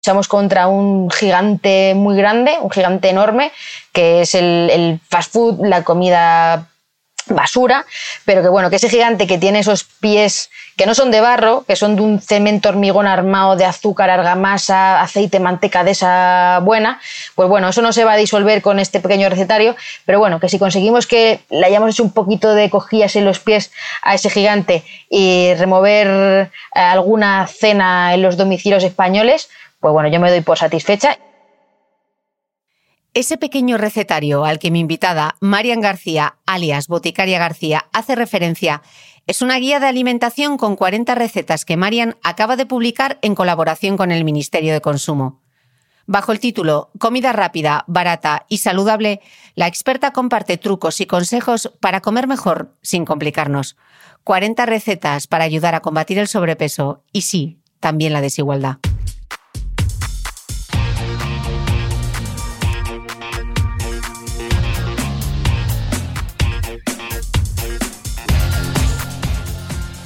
Luchamos contra un gigante muy grande, un gigante enorme, que es el, fast food, la comida basura, pero que bueno, que ese gigante que tiene esos pies que no son de barro, que son de un cemento hormigón armado de azúcar, argamasa, aceite, manteca de esa buena, pues bueno, eso no se va a disolver con este pequeño recetario, pero bueno, que si conseguimos que le hayamos hecho un poquito de cojillas en los pies a ese gigante y remover alguna cena en los domicilios españoles, pues bueno, yo me doy por satisfecha. Ese pequeño recetario al que mi invitada, Marian García, alias Boticaria García, hace referencia, es una guía de alimentación con 40 recetas que Marian acaba de publicar en colaboración con el Ministerio de Consumo. Bajo el título Comida rápida, barata y saludable, la experta comparte trucos y consejos para comer mejor sin complicarnos. 40 recetas para ayudar a combatir el sobrepeso y sí, también la desigualdad.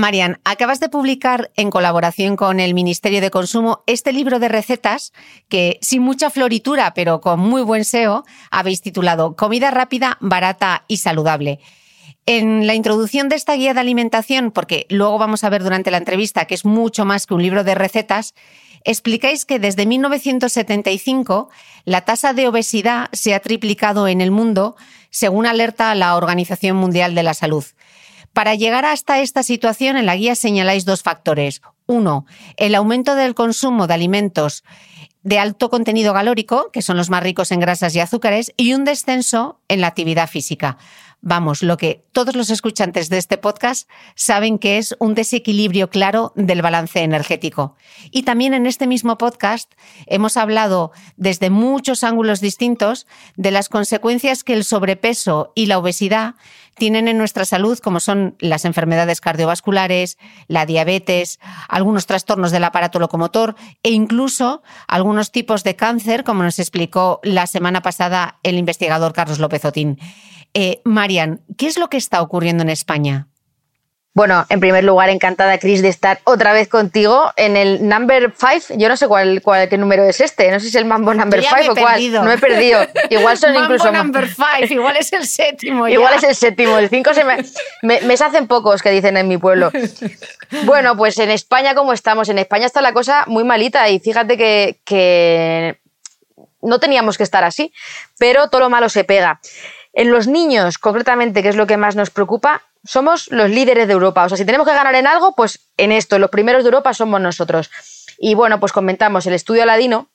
Marian, acabas de publicar en colaboración con el Ministerio de Consumo este libro de recetas que, sin mucha floritura, pero con muy buen SEO, habéis titulado Comida rápida, barata y saludable. En la introducción de esta guía de alimentación, porque luego vamos a ver durante la entrevista que es mucho más que un libro de recetas, explicáis que desde 1975 la tasa de obesidad se ha triplicado en el mundo, según alerta la Organización Mundial de la Salud. Para llegar hasta esta situación, en la guía señaláis dos factores. Uno, el aumento del consumo de alimentos de alto contenido calórico, que son los más ricos en grasas y azúcares, y un descenso en la actividad física. Vamos, lo que todos los escuchantes de este podcast saben que es un desequilibrio claro del balance energético. Y también en este mismo podcast hemos hablado desde muchos ángulos distintos de las consecuencias que el sobrepeso y la obesidad tienen en nuestra salud, como son las enfermedades cardiovasculares, la diabetes, algunos trastornos del aparato locomotor e incluso algunos tipos de cáncer, como nos explicó la semana pasada el investigador Carlos López Otín. Eh, Marian, ¿qué es lo que está ocurriendo en España? Bueno, en primer lugar, encantada, Cris, de estar otra vez contigo en el number 5. Yo no sé cuál, cuál, qué número es este. No sé si es el Mambo number 5 o cuál. No he perdido. Igual son Mambo incluso. number 5, igual es el séptimo. Igual es el séptimo. El 5 se me, me, me, se hacen pocos que dicen en mi pueblo. Bueno, pues en España, ¿cómo estamos? En España está la cosa muy malita y fíjate que, que no teníamos que estar así, pero todo lo malo se pega. En los niños, concretamente, que es lo que más nos preocupa, somos los líderes de Europa. O sea, si tenemos que ganar en algo, pues en esto, los primeros de Europa somos nosotros. Y bueno, pues comentamos el estudio Aladino,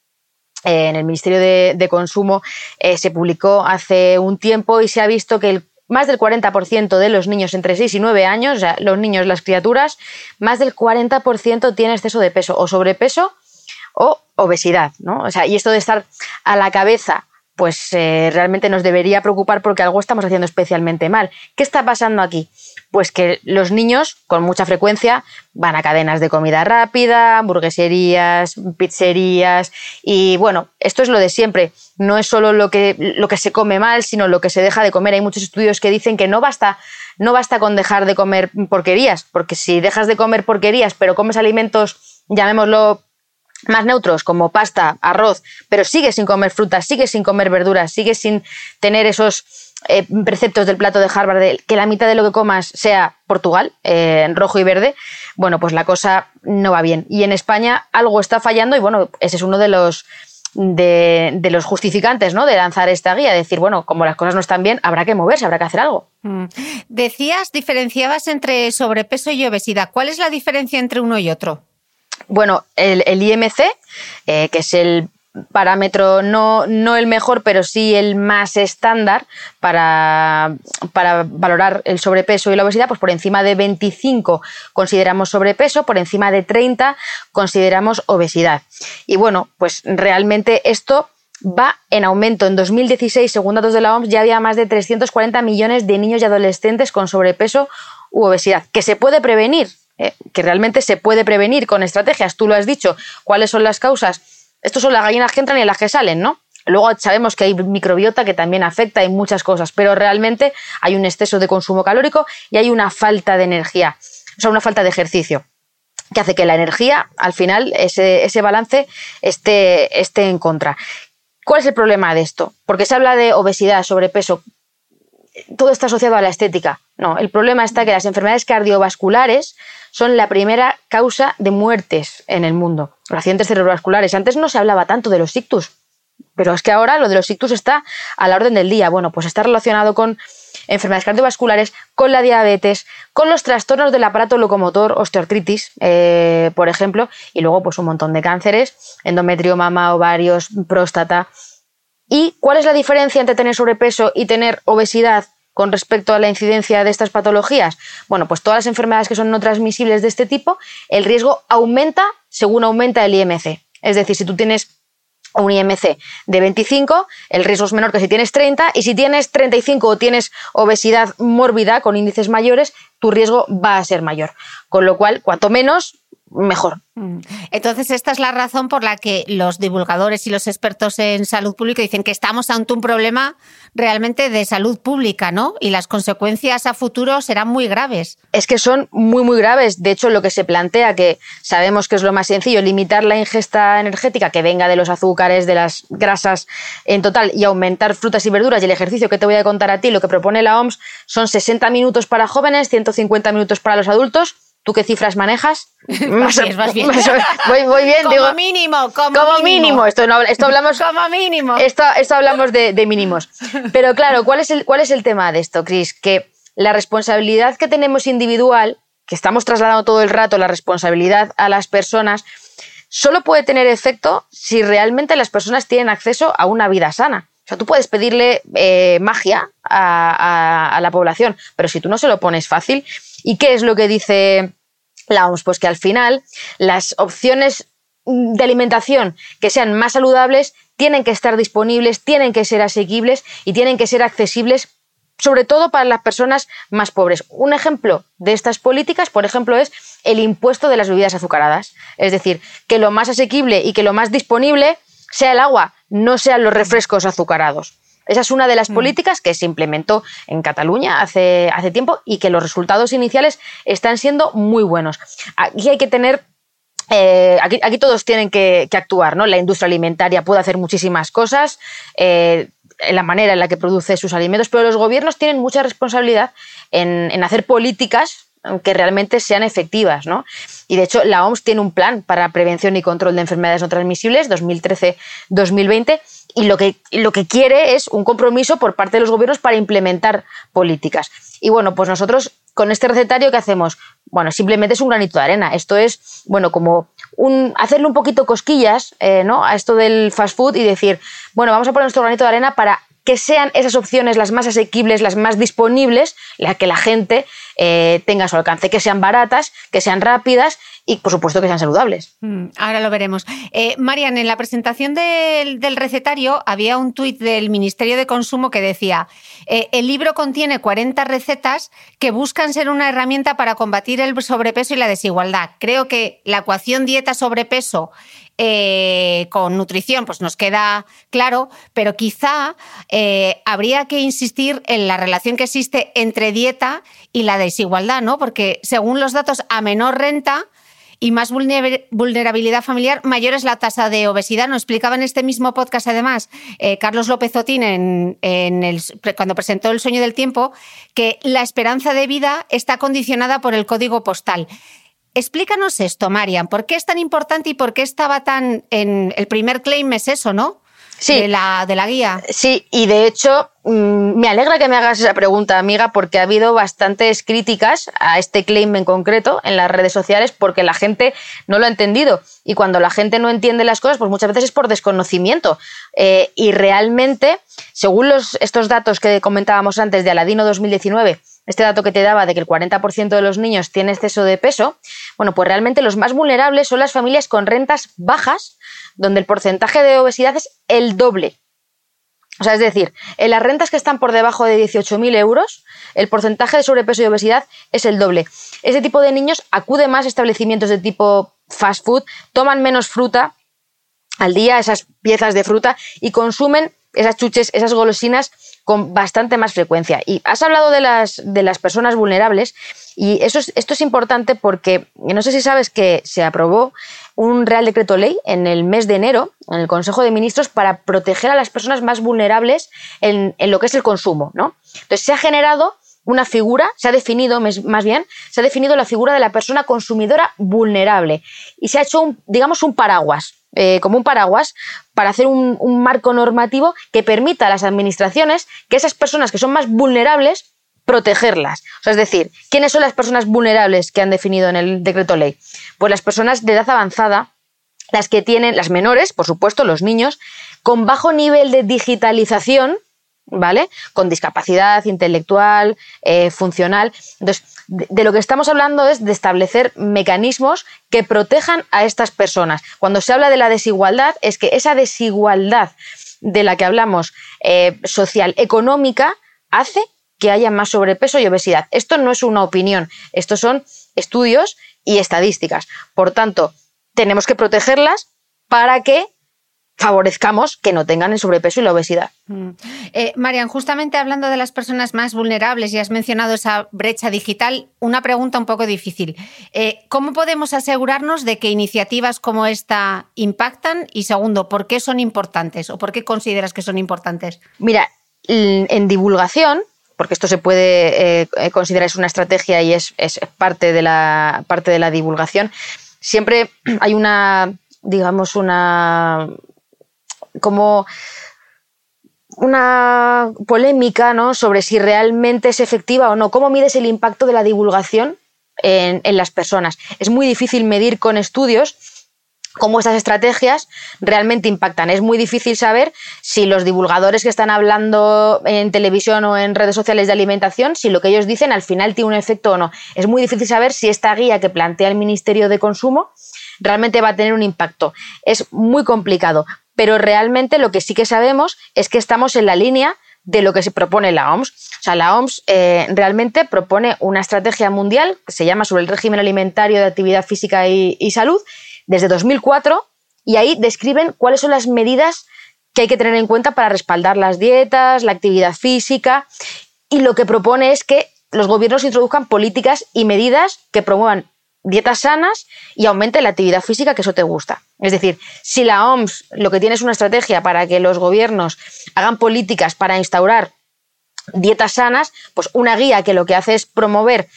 eh, en el Ministerio de, Consumo, eh, se publicó hace un tiempo y se ha visto que más del 40% de los niños entre 6 y 9 años, o sea, los niños, las criaturas, más del 40% tiene exceso de peso o sobrepeso o obesidad, ¿no? O sea, y esto de estar a la cabeza pues eh, realmente nos debería preocupar porque algo estamos haciendo especialmente mal. ¿Qué está pasando aquí? Pues que los niños con mucha frecuencia van a cadenas de comida rápida, hamburgueserías, pizzerías y bueno, esto es lo de siempre. No es solo lo que, lo que se come mal, sino lo que se deja de comer. Hay muchos estudios que dicen que no basta, no basta con dejar de comer porquerías, porque si dejas de comer porquerías pero comes alimentos, llamémoslo más neutros como pasta, arroz, pero sigue sin comer frutas, sigue sin comer verduras, sigue sin tener esos eh, preceptos del plato de Harvard de que la mitad de lo que comas sea Portugal, en eh, rojo y verde, bueno, pues la cosa no va bien. Y en España algo está fallando y bueno, ese es uno de los de, los justificantes ¿no? de lanzar esta guía, decir, bueno, como las cosas no están bien, habrá que moverse, habrá que hacer algo. Mm. Decías, diferenciabas entre sobrepeso y obesidad. ¿Cuál es la diferencia entre uno y otro? Bueno, el, IMC, eh, que es el parámetro no, no, el mejor, pero sí el más estándar para, para, valorar el sobrepeso y la obesidad, pues por encima de 25 consideramos sobrepeso, por encima de 30 consideramos obesidad. Y bueno, pues realmente esto va en aumento. En 2016, según datos de la OMS, ya había más de 340 millones de niños y adolescentes con sobrepeso u obesidad, que se puede prevenir eh, que realmente se puede prevenir con estrategias. Tú lo has dicho, cuáles son las causas. Estos son las gallinas que entran y las que salen, ¿no? Luego sabemos que hay microbiota que también afecta y muchas cosas, pero realmente hay un exceso de consumo calórico y hay una falta de energía, o sea, una falta de ejercicio que hace que la energía, al final, ese, ese balance esté, esté en contra. ¿Cuál es el problema de esto? Porque se habla de obesidad, sobrepeso, todo está asociado a la estética. No, el problema está que las enfermedades cardiovasculares son la primera causa de muertes en el mundo. Los accidentes cerebrovasculares. Antes no se hablaba tanto de los ictus, pero es que ahora lo de los ictus está a la orden del día. Bueno, pues está relacionado con enfermedades cardiovasculares, con la diabetes, con los trastornos del aparato locomotor, osteoartritis, eh, por ejemplo, y luego pues un montón de cánceres, endometrio, mama, ovarios, próstata. ¿Y cuál es la diferencia entre tener sobrepeso y tener obesidad con respecto a la incidencia de estas patologías? Bueno, pues todas las enfermedades que son no transmisibles de este tipo, el riesgo aumenta según aumenta el IMC. Es decir, si tú tienes un IMC de 25, el riesgo es menor que si tienes 30 y si tienes 35 o tienes obesidad mórbida con índices mayores, tu riesgo va a ser mayor. Con lo cual, cuanto menos, mejor. Mm. Entonces, esta es la razón por la que los divulgadores y los expertos en salud pública dicen que estamos ante un problema realmente de salud pública, ¿no? Y las consecuencias a futuro serán muy graves. Es que son muy, muy graves. De hecho, lo que se plantea, que sabemos que es lo más sencillo, limitar la ingesta energética que venga de los azúcares, de las grasas en total y aumentar frutas y verduras. Y el ejercicio que te voy a contar a ti, lo que propone la OMS, son 60 minutos para jóvenes, 150 minutos para los adultos ¿Tú qué cifras manejas? Vas bien, Voy, bien, como Mínimo, como, mínimo. Esto, esto hablamos. como mínimo. Esto, esto hablamos de, mínimos. Pero claro, ¿cuál es, el, ¿cuál es el tema de esto, Cris? Que la responsabilidad que tenemos individual, que estamos trasladando todo el rato la responsabilidad a las personas, solo puede tener efecto si realmente las personas tienen acceso a una vida sana. O sea, tú puedes pedirle eh, magia a, a, la población, pero si tú no se lo pones fácil, ¿y qué es lo que dice la OMS? Pues que al final las opciones de alimentación que sean más saludables tienen que estar disponibles, tienen que ser asequibles y tienen que ser accesibles sobre todo para las personas más pobres. Un ejemplo de estas políticas, por ejemplo, es el impuesto de las bebidas azucaradas. Es decir, que lo más asequible y que lo más disponible sea el agua, no sean los refrescos azucarados. Esa es una de las mm. políticas que se implementó en Cataluña hace, hace tiempo y que los resultados iniciales están siendo muy buenos. Aquí hay que tener eh, aquí, todos tienen que, actuar, ¿no? La industria alimentaria puede hacer muchísimas cosas, eh, en la manera en la que produce sus alimentos, pero los gobiernos tienen mucha responsabilidad en, en hacer políticas que realmente sean efectivas, ¿no? y de hecho la OMS tiene un plan para prevención y control de enfermedades no transmisibles 2013-2020 y lo que, lo que quiere es un compromiso por parte de los gobiernos para implementar políticas. Y bueno, pues nosotros con este recetario, ¿qué hacemos? Bueno, simplemente es un granito de arena. Esto es, bueno, como hacerle un poquito cosquillas eh, ¿no? a esto del fast food y decir, bueno, vamos a poner nuestro granito de arena para que sean esas opciones las más asequibles, las más disponibles, la que la gente eh, tenga su alcance, que sean baratas, que sean rápidas y por supuesto que sean saludables. Mm, ahora lo veremos. Eh, Marian, en la presentación del, recetario había un tuit del Ministerio de Consumo que decía, eh, el libro contiene 40 recetas que buscan ser una herramienta para combatir el sobrepeso y la desigualdad. Creo que la ecuación dieta-sobrepeso con nutrición, pues nos queda claro, pero quizá habría que insistir en la relación que existe entre dieta y la desigualdad, ¿no? Porque según los datos, a menor renta, y más vulnerabilidad familiar, mayor es la tasa de obesidad. Nos explicaba en este mismo podcast, además, eh, Carlos López Otín, en, el, cuando presentó El sueño del tiempo, que la esperanza de vida está condicionada por el código postal. Explícanos esto, Marian, ¿por qué es tan importante y por qué estaba tan en el primer claim es eso, ¿no? Sí. de, la, de la guía. Sí, y de hecho mm, me alegra que me hagas esa pregunta, amiga, porque ha habido bastantes críticas a este claim en concreto en las redes sociales porque la gente no lo ha entendido. Y cuando la gente no entiende las cosas, pues muchas veces es por desconocimiento. Eh, y realmente, según los, estos datos que comentábamos antes de Aladino 2019, este dato que te daba de que el 40% de los niños tiene exceso de peso, bueno, pues realmente los más vulnerables son las familias con rentas bajas donde el porcentaje de obesidad es el doble. O sea, es decir, en las rentas que están por debajo de 18.000 euros, el porcentaje de sobrepeso y obesidad es el doble. Ese tipo de niños acude más a establecimientos de tipo fast food, toman menos fruta al día, esas piezas de fruta, y consumen esas chuches, esas golosinas con bastante más frecuencia. Y has hablado de las, de las personas vulnerables y eso esto es importante porque no sé si sabes que se aprobó un Real Decreto Ley en el mes de enero en el Consejo de Ministros para proteger a las personas más vulnerables en, lo que es el consumo. ¿no? Entonces se ha generado una figura, se ha definido, más bien, se ha definido la figura de la persona consumidora vulnerable y se ha hecho, un, digamos, un paraguas eh, como un paraguas para hacer un, marco normativo que permita a las administraciones que esas personas que son más vulnerables protegerlas. Es decir, ¿quiénes son las personas vulnerables que han definido en el decreto ley? Pues las personas de edad avanzada, las que tienen, las menores, por supuesto, los niños, con bajo nivel de digitalización, ¿vale? Con discapacidad intelectual, eh, funcional. Entonces, de, lo que estamos hablando es de establecer mecanismos que protejan a estas personas. Cuando se habla de la desigualdad, es que esa desigualdad de la que hablamos eh, social, económica, hace que haya más sobrepeso y obesidad. Esto no es una opinión, estos son estudios y estadísticas. Por tanto, tenemos que protegerlas para que favorezcamos que no tengan el sobrepeso y la obesidad. Mm. Eh, Marian, justamente hablando de las personas más vulnerables y has mencionado esa brecha digital, una pregunta un poco difícil. Eh, ¿Cómo podemos asegurarnos de que iniciativas como esta impactan? Y segundo, ¿por qué son importantes o por qué consideras que son importantes? Mira, en divulgación, porque esto se puede eh, considerar es una estrategia y es, es, parte, de la, parte de la divulgación, siempre hay una, digamos, una como una polémica ¿no? sobre si realmente es efectiva o no. ¿Cómo mides el impacto de la divulgación en, las personas? Es muy difícil medir con estudios cómo estas estrategias realmente impactan. Es muy difícil saber si los divulgadores que están hablando en televisión o en redes sociales de alimentación, si lo que ellos dicen al final tiene un efecto o no. Es muy difícil saber si esta guía que plantea el Ministerio de Consumo realmente va a tener un impacto. Es muy complicado pero realmente lo que sí que sabemos es que estamos en la línea de lo que se propone la OMS. O sea, la OMS eh, realmente propone una estrategia mundial que se llama sobre el régimen alimentario de actividad física y, y salud desde 2004 y ahí describen cuáles son las medidas que hay que tener en cuenta para respaldar las dietas, la actividad física y lo que propone es que los gobiernos introduzcan políticas y medidas que promuevan dietas sanas y aumente la actividad física, que eso te gusta. Es decir, si la OMS lo que tiene es una estrategia para que los gobiernos hagan políticas para instaurar dietas sanas, pues una guía que lo que hace es promover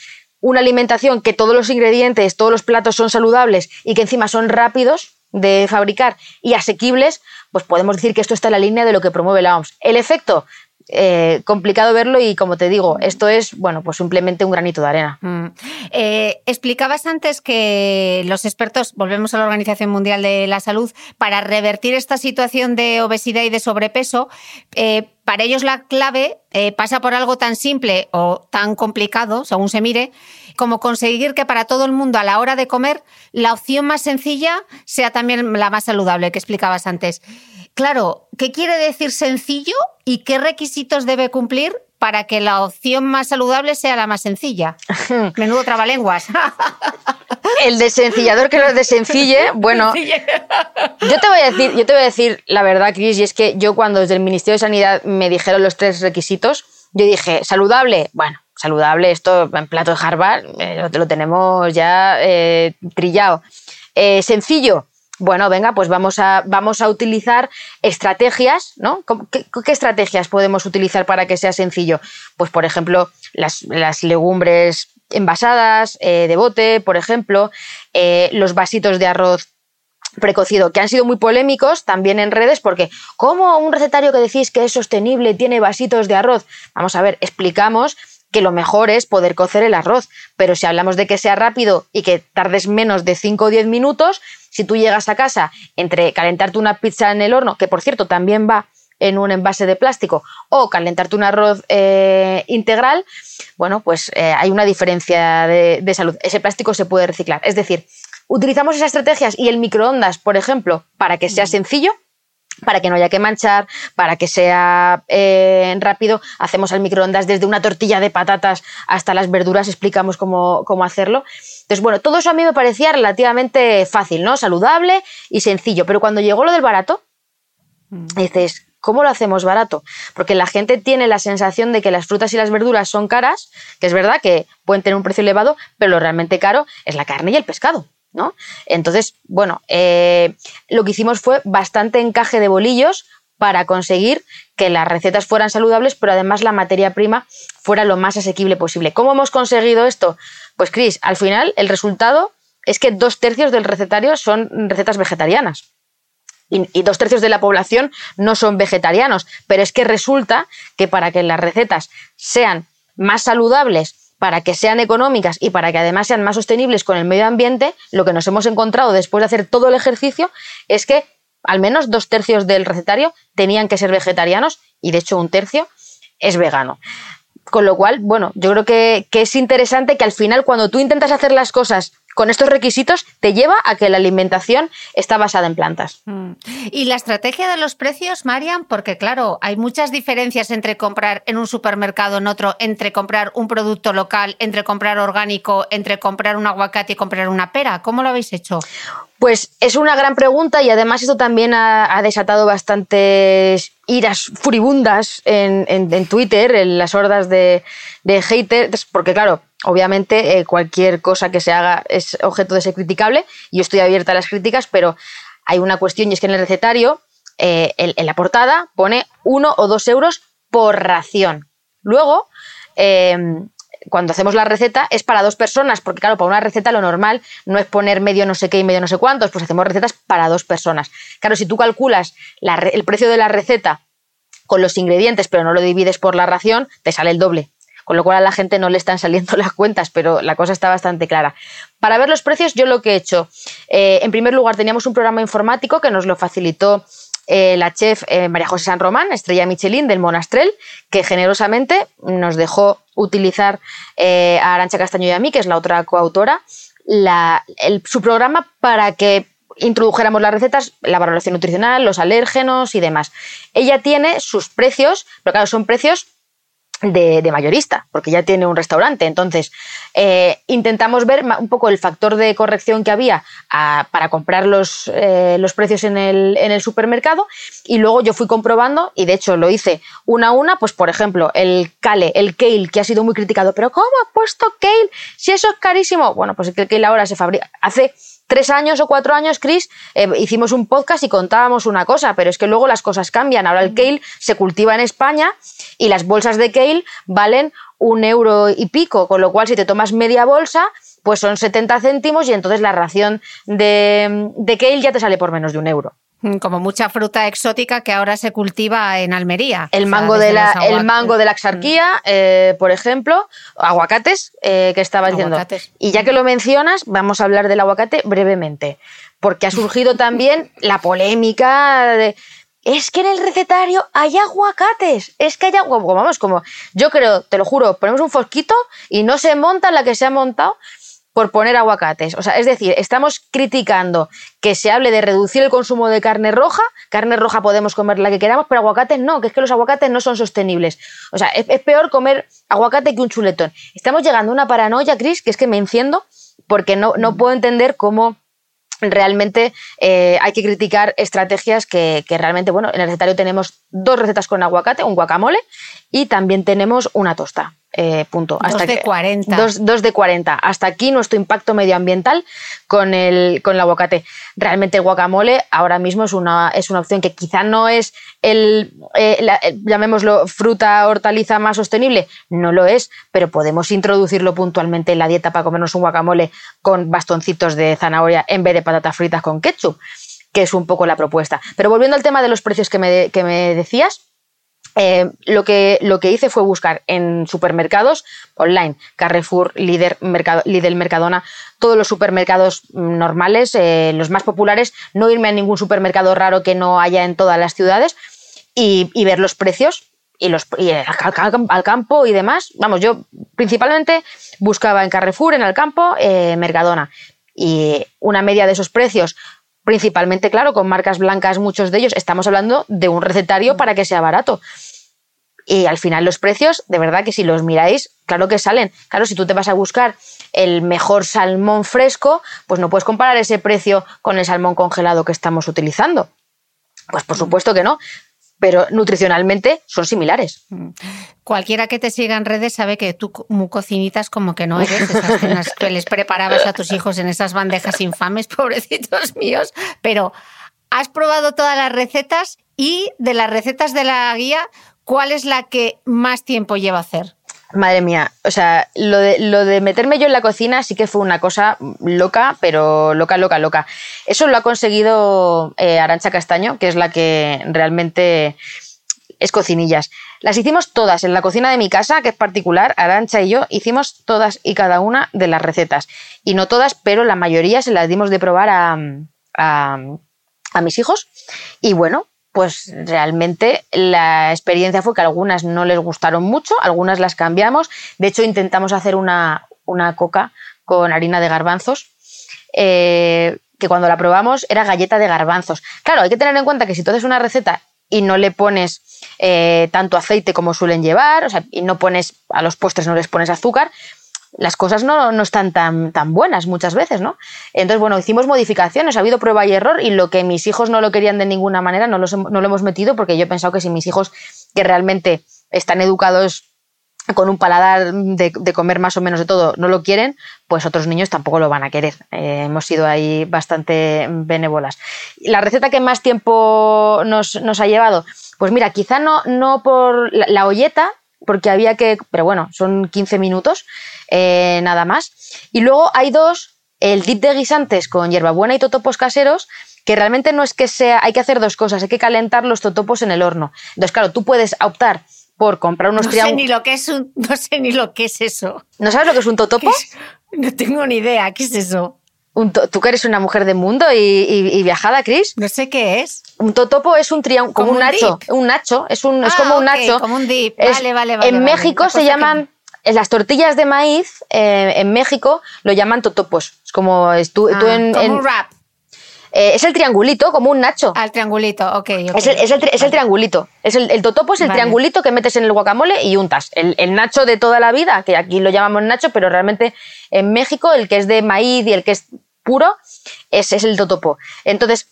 una alimentación que todos los ingredientes, todos los platos son saludables y que encima son rápidos de fabricar y asequibles, pues podemos decir que esto está en la línea de lo que promueve la OMS. El efecto, eh, complicado verlo y como te digo, esto es, bueno, pues simplemente un granito de arena. Mm. Eh, explicabas antes que los expertos, volvemos a la Organización Mundial de la Salud, para revertir esta situación de obesidad y de sobrepeso, eh, para ellos la clave pasa por algo tan simple o tan complicado, según se mire, como conseguir que para todo el mundo a la hora de comer la opción más sencilla sea también la más saludable que explicabas antes. Claro, ¿qué quiere decir sencillo y qué requisitos debe cumplir para que la opción más saludable sea la más sencilla? Menudo trabalenguas. El desencillador que lo desencille, bueno, yo te voy a decir, yo te voy a decir la verdad, Cris, y es que yo cuando desde el Ministerio de Sanidad me dijeron los tres requisitos, yo dije, saludable, bueno, saludable, esto en plato de Harvard, eh, lo, tenemos ya eh, trillado. Eh, sencillo, bueno, venga, pues vamos a, vamos a utilizar estrategias, ¿no? ¿Qué, estrategias podemos utilizar para que sea sencillo? Pues, por ejemplo, las, legumbres envasadas, eh, de bote, por ejemplo, eh, los vasitos de arroz precocido, que han sido muy polémicos también en redes, porque ¿cómo un recetario que decís que es sostenible tiene vasitos de arroz? Vamos a ver, explicamos que lo mejor es poder cocer el arroz, pero si hablamos de que sea rápido y que tardes menos de 5 o 10 minutos, si tú llegas a casa entre calentarte una pizza en el horno, que por cierto también va en un envase de plástico, o calentarte un arroz eh, integral, bueno, pues eh, hay una diferencia de, de salud. Ese plástico se puede reciclar. Es decir, utilizamos esas estrategias y el microondas, por ejemplo, para que sea mm. sencillo, para que no haya que manchar, para que sea eh, rápido, hacemos al microondas desde una tortilla de patatas hasta las verduras, explicamos cómo, hacerlo. Entonces, bueno, todo eso a mí me parecía relativamente fácil, ¿no? Saludable y sencillo, pero cuando llegó lo del barato, mm. dices, ¿cómo lo hacemos barato? Porque la gente tiene la sensación de que las frutas y las verduras son caras, que es verdad que pueden tener un precio elevado, pero lo realmente caro es la carne y el pescado. ¿No? Entonces, bueno, eh, lo que hicimos fue bastante encaje de bolillos para conseguir que las recetas fueran saludables, pero además la materia prima fuera lo más asequible posible. ¿Cómo hemos conseguido esto? Pues, Cris, al final el resultado es que dos tercios del recetario son recetas vegetarianas. y, dos tercios de la población no son vegetarianos. Pero es que resulta que para que las recetas sean más saludables para que sean económicas y para que además sean más sostenibles con el medio ambiente, lo que nos hemos encontrado después de hacer todo el ejercicio es que al menos dos tercios del recetario tenían que ser vegetarianos y de hecho un tercio es vegano. Con lo cual, bueno, yo creo que, es interesante que al final cuando tú intentas hacer las cosas con estos requisitos te lleva a que la alimentación está basada en plantas. Mm. Y la estrategia de los precios, Marian, porque claro, hay muchas diferencias entre comprar en un supermercado en otro, entre comprar un producto local, entre comprar orgánico, entre comprar un aguacate y comprar una pera. ¿Cómo lo habéis hecho? Pues es una gran pregunta y además esto también ha, desatado bastantes iras furibundas en, Twitter, en las hordas de, de haters, porque claro, obviamente eh, cualquier cosa que se haga es objeto de ser criticable. Yo estoy abierta a las críticas, pero hay una cuestión y es que en el recetario, eh, en, la portada, pone uno o dos euros por ración. Luego, em, cuando hacemos la receta es para dos personas, porque claro, para una receta lo normal no es poner medio no sé qué y medio no sé cuántos, pues hacemos recetas para dos personas. Claro, si tú calculas el precio de la receta con los ingredientes, pero no lo divides por la ración, te sale el doble con lo cual a la gente no le están saliendo las cuentas, pero la cosa está bastante clara. Para ver los precios, yo lo que he hecho, eh, en primer lugar, teníamos un programa informático que nos lo facilitó eh, la chef eh, María José San Román, estrella Michelin del Monastrel, que generosamente nos dejó utilizar a Arancha Castaño y a mí, que es la otra coautora, su programa para que introdujéramos las recetas, la valoración nutricional, los alérgenos y demás. Ella tiene sus precios, pero claro, son precios de, mayorista, porque ya tiene un restaurante. Entonces, eh, intentamos ver un poco el factor de corrección que había para comprar los, eh, los precios en el, en el, supermercado y luego yo fui comprobando, y de hecho lo hice una a una, pues por ejemplo, el kale, el kale, que ha sido muy criticado, pero ¿cómo ha puesto kale si eso es carísimo? Bueno, pues el kale ahora se fabrica, hace tres años o cuatro años, Chris, eh, hicimos un podcast y contábamos una cosa, pero es que luego las cosas cambian. Ahora el kale se cultiva en España y las bolsas de kale valen un euro y pico, con lo cual si te tomas media bolsa, pues son 70 céntimos y entonces la ración de, de kale ya te sale por menos de un euro. Mm, como mucha fruta exótica que ahora se cultiva en Almería. El, mango, de la, el mango de la exarquía, mm. eh, por ejemplo, aguacates, eh, que estaba diciendo. Y ya que lo mencionas, vamos a hablar del aguacate brevemente, porque ha surgido también la polémica de... Es que en el recetario hay aguacates. Es que hay aguacates. Vamos, como yo creo, te lo juro, ponemos un fosquito y no se monta la que se ha montado por poner aguacates. O sea, es decir, estamos criticando que se hable de reducir el consumo de carne roja. Carne roja podemos comer la que queramos, pero aguacates no, que es que los aguacates no son sostenibles. O sea, es, peor comer aguacate que un chuletón. Estamos llegando a una paranoia, Cris, que es que me enciendo porque no, no puedo entender cómo realmente eh, hay que criticar estrategias que, que, realmente, bueno, en el recetario tenemos dos recetas con aguacate, un guacamole y también tenemos una tosta. Eh, punto. Hasta dos de 40. Dos, de 40. Hasta aquí nuestro impacto medioambiental con el, con el aguacate. Realmente el guacamole ahora mismo es una, es una opción que quizá no es el, eh, llamémoslo, fruta hortaliza más sostenible. No lo es, pero podemos introducirlo puntualmente en la dieta para comernos un guacamole con bastoncitos de zanahoria en vez de patatas fritas con ketchup, que es un poco la propuesta. Pero volviendo al tema de los precios que me, que me decías, eh, lo, que, lo que hice fue buscar en supermercados online, Carrefour, Mercado, Mercadona, todos los supermercados normales, eh, los más populares, no irme a ningún supermercado raro que no haya en todas las ciudades y, ver los precios y, los, al, campo y demás. Vamos, yo principalmente buscaba en Carrefour, en el campo, eh, Mercadona. Y una media de esos precios principalmente, claro, con marcas blancas, muchos de ellos, estamos hablando de un recetario para que sea barato. Y al final los precios, de verdad que si los miráis, claro que salen. Claro, si tú te vas a buscar el mejor salmón fresco, pues no puedes comparar ese precio con el salmón congelado que estamos utilizando. Pues por supuesto que no, pero nutricionalmente son similares. Mm. Cualquiera que te siga en redes sabe que tú cocinitas como que no eres esas que les preparabas a tus hijos en esas bandejas infames, pobrecitos míos, pero has probado todas las recetas y de las recetas de la guía, ¿cuál es la que más tiempo lleva hacer? Madre mía, o sea, lo de, lo de meterme yo en la cocina sí que fue una cosa loca, pero loca, loca, loca. Eso lo ha conseguido eh, Arancha Castaño, que es la que realmente es cocinillas. Las hicimos todas en la cocina de mi casa, que es particular, Arancha y yo, hicimos todas y cada una de las recetas. Y no todas, pero la mayoría se las dimos de probar a, a mis hijos. Y bueno, pues realmente la experiencia fue que algunas no les gustaron mucho, algunas las cambiamos. De hecho, intentamos hacer una, coca con harina de garbanzos. Eh, que cuando la probamos era galleta de garbanzos. Claro, hay que tener en cuenta que si tú haces una receta y no le pones eh, tanto aceite como suelen llevar, o sea, y no pones a los postres no les pones azúcar, las cosas no, no, están tan, tan buenas muchas veces, ¿no? Entonces, bueno, hicimos modificaciones, ha habido prueba y error y lo que mis hijos no lo querían de ninguna manera no, no lo hemos metido porque yo he pensado que si mis hijos que realmente están educados con un paladar de, comer más o menos de todo no lo quieren, pues otros niños tampoco lo van a querer. Eh, hemos sido ahí bastante benévolas. La receta que más tiempo nos, nos ha llevado, pues mira, quizá no, no por la, la olleta, porque había que, pero bueno, son 15 minutos. Eh, nada más. Y luego hay dos, el dip de guisantes con hierbabuena y totopos caseros, que realmente no es que sea, hay que hacer dos cosas, hay que calentar los totopos en el horno. Entonces, claro, tú puedes optar por comprar unos no sé ni lo que es un, no sé ni lo que es eso. ¿No sabes lo que es un totopo? No tengo ni idea, ¿qué es eso? Tú que eres una mujer de mundo y, viajada, Cris. No sé qué es. Un totopo es un triángulo, como, un, nacho. Un nacho, es, un, es como un ah, nacho. Como un dip. vale, vale, vale. En México se llaman las tortillas de maíz eh, en México lo llaman totopos. Es como tú, ah, en, como un rap. Eh, es el triangulito, como un nacho. Al triangulito, ok. Es, el, es, el, triangulito. Es el, totopo es el triangulito que metes en el guacamole y untas. El, nacho de toda la vida, que aquí lo llamamos nacho, pero realmente en México el que es de maíz y el que es puro es, es el totopo. Entonces,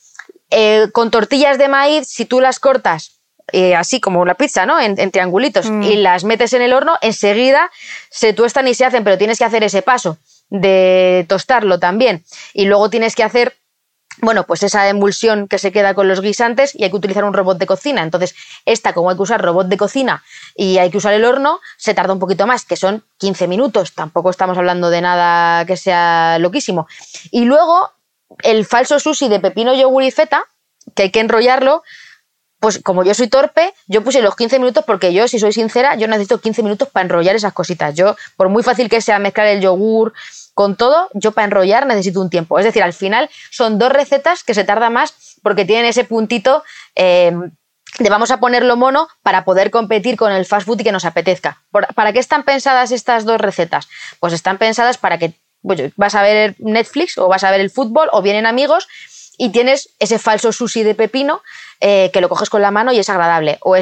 eh, con tortillas de maíz, si tú las cortas eh, así como la pizza, ¿no? En, triangulitos, mm. y las metes en el horno, enseguida se tuestan y se hacen, pero tienes que hacer ese paso de tostarlo también. Y luego tienes que hacer bueno, pues esa emulsión que se queda con los guisantes y hay que utilizar un robot de cocina. Entonces, esta, como hay que usar robot de cocina y hay que usar el horno, se tarda un poquito más, que son 15 minutos. Tampoco estamos hablando de nada que sea loquísimo. Y luego, el falso sushi de pepino, yogur y feta, que hay que enrollarlo, pues como yo soy torpe, yo puse los 15 minutos porque yo, si soy sincera, yo necesito 15 minutos para enrollar esas cositas. Yo, por muy fácil que sea mezclar el yogur con todo, yo para enrollar necesito un tiempo. Es decir, al final son dos recetas que se tarda más porque tienen ese puntito eh, de vamos a ponerlo mono para poder competir con el fast food y que nos apetezca. ¿Para qué están pensadas estas dos recetas? Pues están pensadas para que vas a ver Netflix o vas a ver el fútbol o vienen amigos y tienes ese falso sushi de pepino eh, que lo coges con la mano y es agradable. O,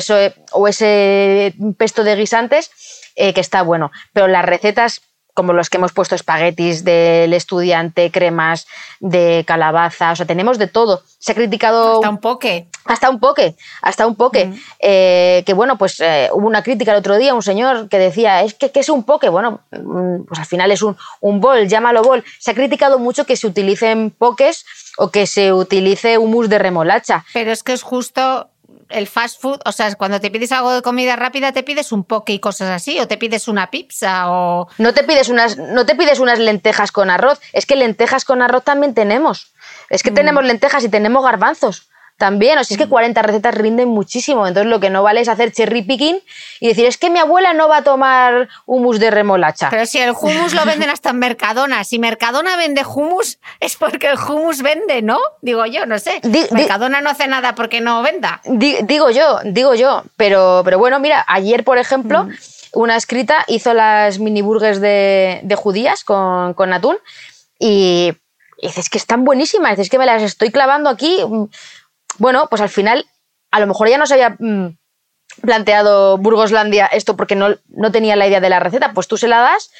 o ese pesto de guisantes eh, que está bueno. Pero las recetas como los que hemos puesto espaguetis del estudiante, cremas de calabaza, o sea, tenemos de todo. Se ha criticado... Hasta un poke. Hasta un poke, hasta un poke. Eh, que bueno, pues eh, hubo una crítica el otro día, un señor que decía, es que ¿qué es un poke? Bueno, mm, pues al final es un, un bol, llámalo bol. Se ha criticado mucho que se utilicen pokes o que se utilice humus de remolacha. Pero es que es justo el fast food, o sea, cuando te pides algo de comida rápida, te pides un poke y cosas así, o te pides una pizza, o. No te pides unas, no te pides unas lentejas con arroz. Es que lentejas con arroz también tenemos. Es que mm. tenemos lentejas y tenemos garbanzos también. O sea, es que 40 mm. recetas rinden muchísimo. Entonces, lo que no vale es hacer cherry picking y decir, es que mi abuela no va a tomar hummus de remolacha. Pero si el hummus lo venden hasta en Mercadona. Si Mercadona vende hummus, es porque el hummus vende, ¿no? Digo yo, no sé. Mercadona no hace nada porque no venda. digo yo, digo yo. Pero, pero bueno, mira, ayer, por ejemplo. Mm. Una escrita hizo las mini burgers de, judías con, con atún y, dices que están buenísimas, dices que me las estoy clavando aquí bueno, pues al final a lo mejor ya no se había mm, planteado Burgoslandia esto porque no, no tenía la idea de la receta, pues tú se la das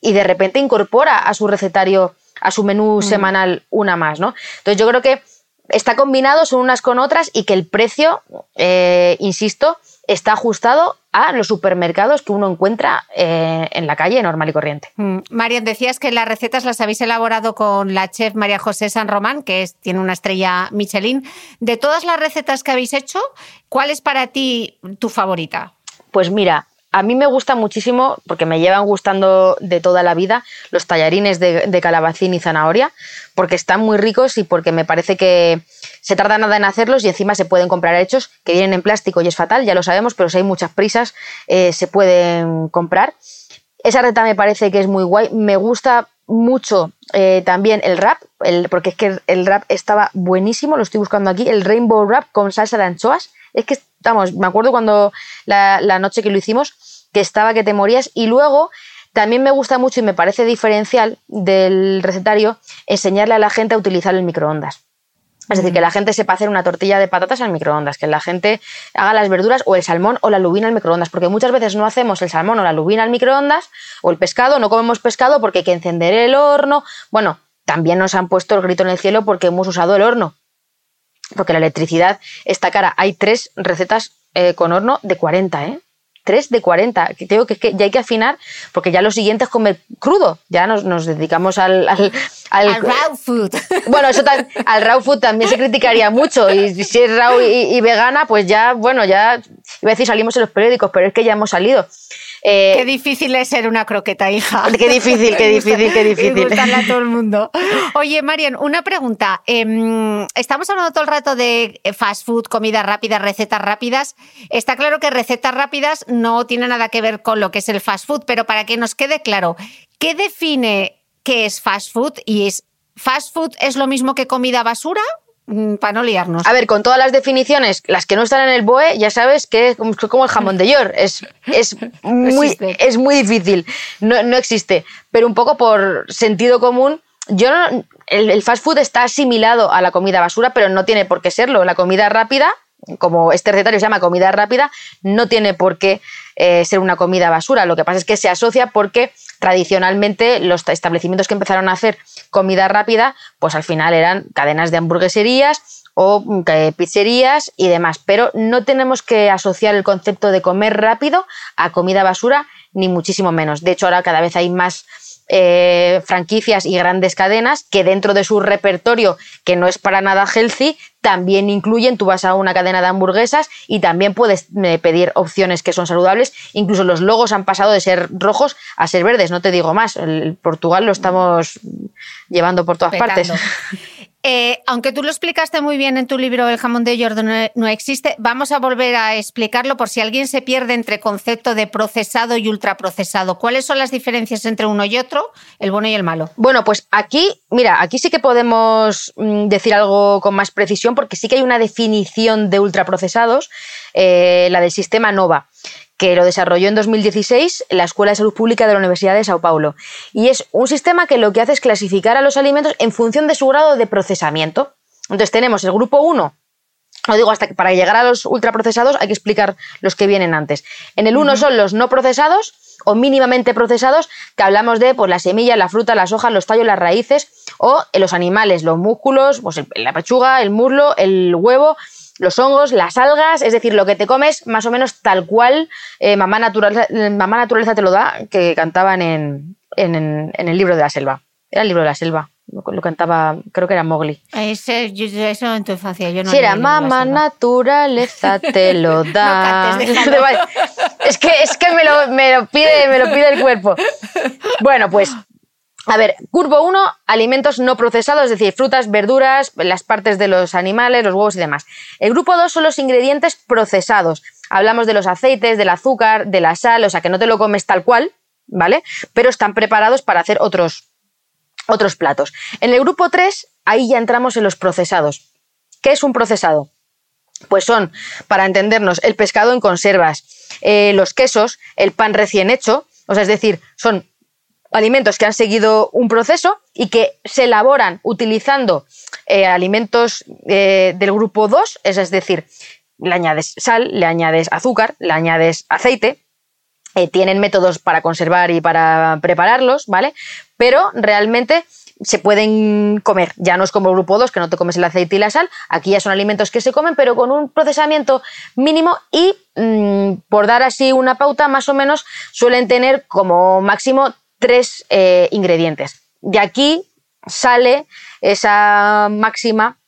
y de repente incorpora a su recetario, a su menú mm. semanal una más, ¿no? Entonces yo creo que está combinado, son unas con otras y que el precio, eh, insisto, está ajustado a los supermercados que uno encuentra eh, en la calle normal y corriente. Mm. Marian, decías que las recetas las habéis elaborado con la chef María José San Román, que tiene una estrella Michelin. De todas las recetas que habéis hecho, ¿cuál es para ti tu favorita? Pues mira, a mí me gusta muchísimo, porque me llevan gustando de toda la vida, los tallarines de, calabacín y zanahoria, porque están muy ricos y porque me parece que se tarda nada en hacerlos y encima se pueden comprar hechos, que vienen en plástico y es fatal, ya lo sabemos, pero si hay muchas prisas, eh, se pueden comprar. Esa receta me parece que es muy guay. Me gusta mucho eh, también el wrap, porque es que el wrap estaba buenísimo, lo estoy buscando aquí, el rainbow wrap con salsa de anchoas. Es que, estamos, me acuerdo cuando la noche que lo hicimos, que estaba que te morías. Y luego también me gusta mucho y me parece diferencial del recetario enseñarle a la gente a utilizar el microondas. Es decir, que la gente sepa hacer una tortilla de patatas al microondas, que la gente haga las verduras o el salmón o la lubina al microondas, porque muchas veces no hacemos el salmón o la lubina al microondas o el pescado, no comemos pescado porque hay que encender el horno. Bueno, también nos han puesto el grito en el cielo porque hemos usado el horno, porque la electricidad está cara. Hay tres recetas eh, con horno de 40, ¿eh? 3 de 40. Que digo que, que ya hay que afinar porque ya lo siguiente es comer crudo. Ya nos, nos dedicamos al, al, al, raw food. Bueno, eso al raw food también se criticaría mucho. Y si es raw y, y, vegana, pues ya, bueno, ya iba a decir salimos en los periódicos, pero es que ya hemos salido. Eh, qué difícil es ser una croqueta, hija. Qué difícil, qué difícil, qué difícil. a todo el mundo. Oye, Marian, una pregunta. Em, estamos hablando todo el rato de fast food, comida rápida, recetas rápidas. Está claro que recetas rápidas no tiene nada que ver con lo que es el fast food, pero para que nos quede claro, ¿qué define qué es fast food y es fast food es lo mismo que comida basura para no liarnos. A ver, con todas las definiciones, las que no están en el BOE, ya sabes que es como el jamón de york. Es, es, muy, es muy difícil. No, no, existe. Pero un poco por sentido común, yo el, el, fast food está asimilado a la comida basura, pero no tiene por qué serlo. La comida rápida, como este recetario se llama comida rápida, no tiene por qué eh, ser una comida basura. Lo que pasa es que se asocia porque tradicionalmente los establecimientos que empezaron a hacer comida rápida, pues al final eran cadenas de hamburgueserías o mm, pizzerías y demás. Pero no tenemos que asociar el concepto de comer rápido a comida basura, ni muchísimo menos. De hecho, ahora cada vez hay más eh, franquicias y grandes cadenas que dentro de su repertorio, que no es para nada healthy, también incluyen, tú vas a una cadena de hamburguesas y también puedes eh, pedir opciones que son saludables. Incluso los logos han pasado de ser rojos a ser verdes, no te digo más. El Portugal lo estamos llevando por todas partes. Eh, aunque tú lo explicaste muy bien en tu libro El jamón de York no, existe, vamos a volver a explicarlo por si alguien se pierde entre concepto de procesado y ultraprocesado. ¿Cuáles son las diferencias entre uno y otro, el bueno y el malo? Bueno, pues aquí, mira, aquí sí que podemos mm, decir algo con más precisión porque sí que hay una definición de ultraprocesados, eh, la del sistema NOVA que lo desarrolló en 2016 la Escuela de Salud Pública de la Universidad de Sao Paulo. Y es un sistema que lo que hace es clasificar a los alimentos en función de su grado de procesamiento. Entonces tenemos el grupo 1, lo digo hasta que para llegar a los ultraprocesados hay que explicar los que vienen antes. En el 1 son los no procesados o mínimamente procesados, que hablamos de pues, la semilla, la fruta, las hojas, los tallos, las raíces, o en los animales, los músculos, pues, la pechuga, el muslo, el huevo, los hongos, las algas, es decir, lo que te comes más o menos tal cual eh, mamá, naturaleza, mamá Naturaleza te lo da, que cantaban en, el libro de la selva. Era el libro de la selva. Lo, cantaba, creo que era Mowgli. Ese, eso en tu infancia, yo no. Si era mamá naturaleza te lo da. es que, es que me, lo, me, lo pide, me lo pide el cuerpo. Bueno, pues a ver, curvo 1, alimentos no procesados, es decir, frutas, verduras, las partes de los animales, los huevos y demás. El grupo 2 son los ingredientes procesados. Hablamos de los aceites, del azúcar, de la sal, o sea que no te lo comes tal cual, ¿vale? Pero están preparados para hacer otros, otros platos. En el grupo 3, ahí ya entramos en los procesados. ¿Qué es un procesado? Pues son, para entendernos, el pescado en conservas, eh, los quesos, el pan recién hecho, o sea, es decir, son alimentos que han seguido un proceso y que se elaboran utilizando eh, alimentos eh, del grupo 2, es, decir, le añades sal, le añades azúcar, le añades aceite, eh, tienen métodos para conservar y para prepararlos, ¿vale? Pero realmente se pueden comer. Ya no es como el grupo 2, que no te comes el aceite y la sal. Aquí ya son alimentos que se comen, pero con un procesamiento mínimo y, mm, por dar así una pauta, más o menos suelen tener como máximo tres eh, ingredientes. De aquí sale esa máxima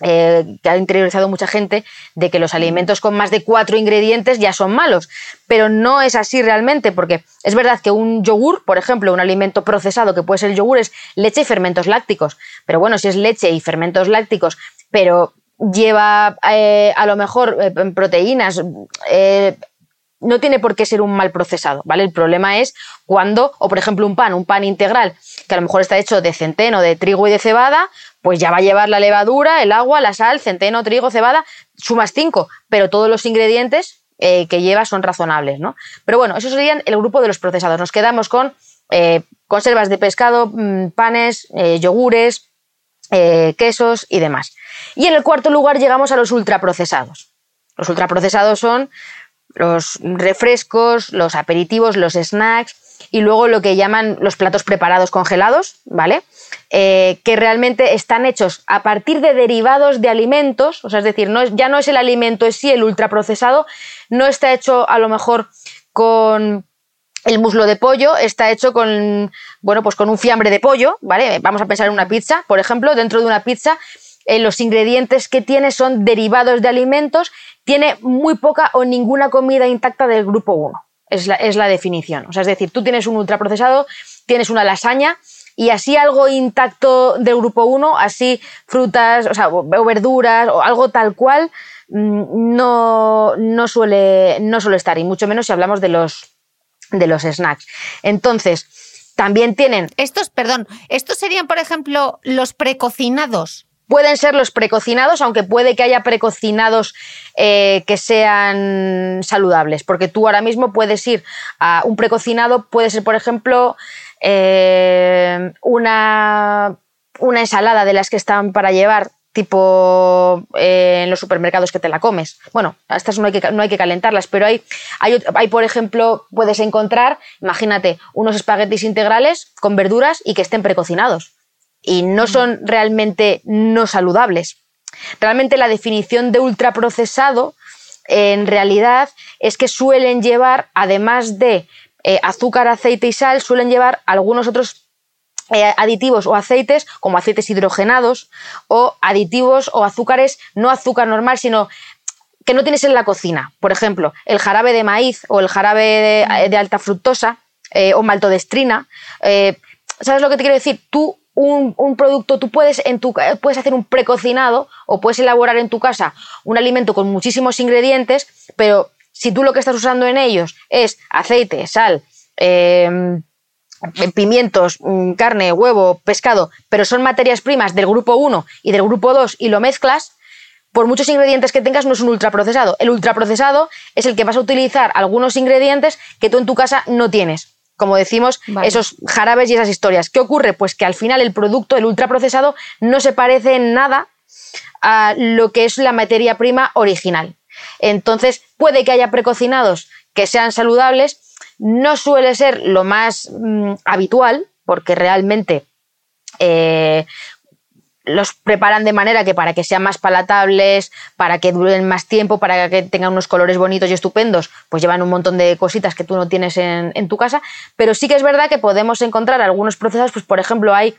eh, que ha interiorizado mucha gente de que los alimentos con más de cuatro ingredientes ya son malos, pero no es así realmente, porque es verdad que un yogur, por ejemplo, un alimento procesado que puede ser el yogur es leche y fermentos lácticos, pero bueno, si es leche y fermentos lácticos, pero lleva eh, a lo mejor proteínas, no tiene por qué ser un mal procesado, ¿vale? El problema es cuando, o por ejemplo un pan, un pan integral, que a lo mejor está hecho de centeno, de trigo y de cebada, pues ya va a llevar la levadura, el agua, la sal, centeno, trigo, cebada, sumas cinco, pero todos los ingredientes eh, que lleva son razonables, ¿no? Pero bueno, eso serían el grupo de los procesados. Nos quedamos con eh, conservas de pescado, mm, panes, eh, yogures, quesos y demás. Y en el cuarto lugar llegamos a los ultraprocesados. Los ultraprocesados son los refrescos, los aperitivos, los snacks y luego lo que llaman los platos preparados congelados, ¿vale? Eh, que realmente están hechos a partir de derivados de alimentos, o sea, es decir, no ya no es el alimento en sí, el ultraprocesado, no está hecho a lo mejor con el muslo de pollo, está hecho con, bueno, pues con un fiambre de pollo, ¿vale? Vamos a pensar en una pizza, por ejemplo, dentro de una pizza eh, los ingredientes que tiene son derivados de alimentos tiene muy poca o ninguna comida intacta del grupo 1. Es la, es la definición. O sea, es decir, tú tienes un ultraprocesado, tienes una lasaña y así algo intacto del grupo 1, así frutas, o, sea, o verduras o algo tal cual, mm, no, no, suele, no suele estar, y mucho menos si hablamos de los, de los snacks. Entonces, también tienen. Estos, perdón, estos serían, por ejemplo, los precocinados. Pueden ser los precocinados, aunque puede que haya precocinados eh, que sean saludables, porque tú ahora mismo puedes ir a un precocinado, puede ser, por ejemplo, eh, una, una ensalada de las que están para llevar tipo eh, en los supermercados que te la comes. Bueno, estas no hay que, no hay que calentarlas, pero hay, hay, hay, por ejemplo, puedes encontrar, imagínate, unos espaguetis integrales con verduras y que estén precocinados y no son realmente no saludables. Realmente la definición de ultraprocesado en realidad es que suelen llevar, además de eh, azúcar, aceite y sal suelen llevar algunos otros eh, aditivos o aceites, como aceites hidrogenados, o aditivos o azúcares, no azúcar normal, sino que no tienes en la cocina. Por ejemplo, el jarabe de maíz o el jarabe de, alta fructosa eh, o maltodestrina. ¿Sabes lo que te quiero decir? Tú un, producto, tú puedes, en tu, puedes hacer un precocinado o puedes elaborar en tu casa un alimento con muchísimos ingredientes, pero si tú lo que estás usando en ellos es aceite, sal, em, pimientos, mm, carne, huevo, pescado, pero son materias primas del grupo 1 y del grupo 2 y lo mezclas, por muchos ingredientes que tengas no es un ultraprocesado. El ultraprocesado es el que vas a utilizar algunos ingredientes que tú en tu casa no tienes. Como decimos, esos jarabes y esas historias. ¿Qué ocurre? Pues que al final el producto, el ultraprocesado, no se parece en nada a lo que es la materia prima original. Entonces, puede que haya precocinados que sean saludables, no suele ser lo más mm, habitual, porque realmente eh, los preparan de manera que para que sean más palatables, para que duren más tiempo, para que tengan unos colores bonitos y estupendos, pues llevan un montón de cositas que tú no tienes en, tu casa. Pero sí que es verdad que podemos encontrar algunos procesados, pues por ejemplo hay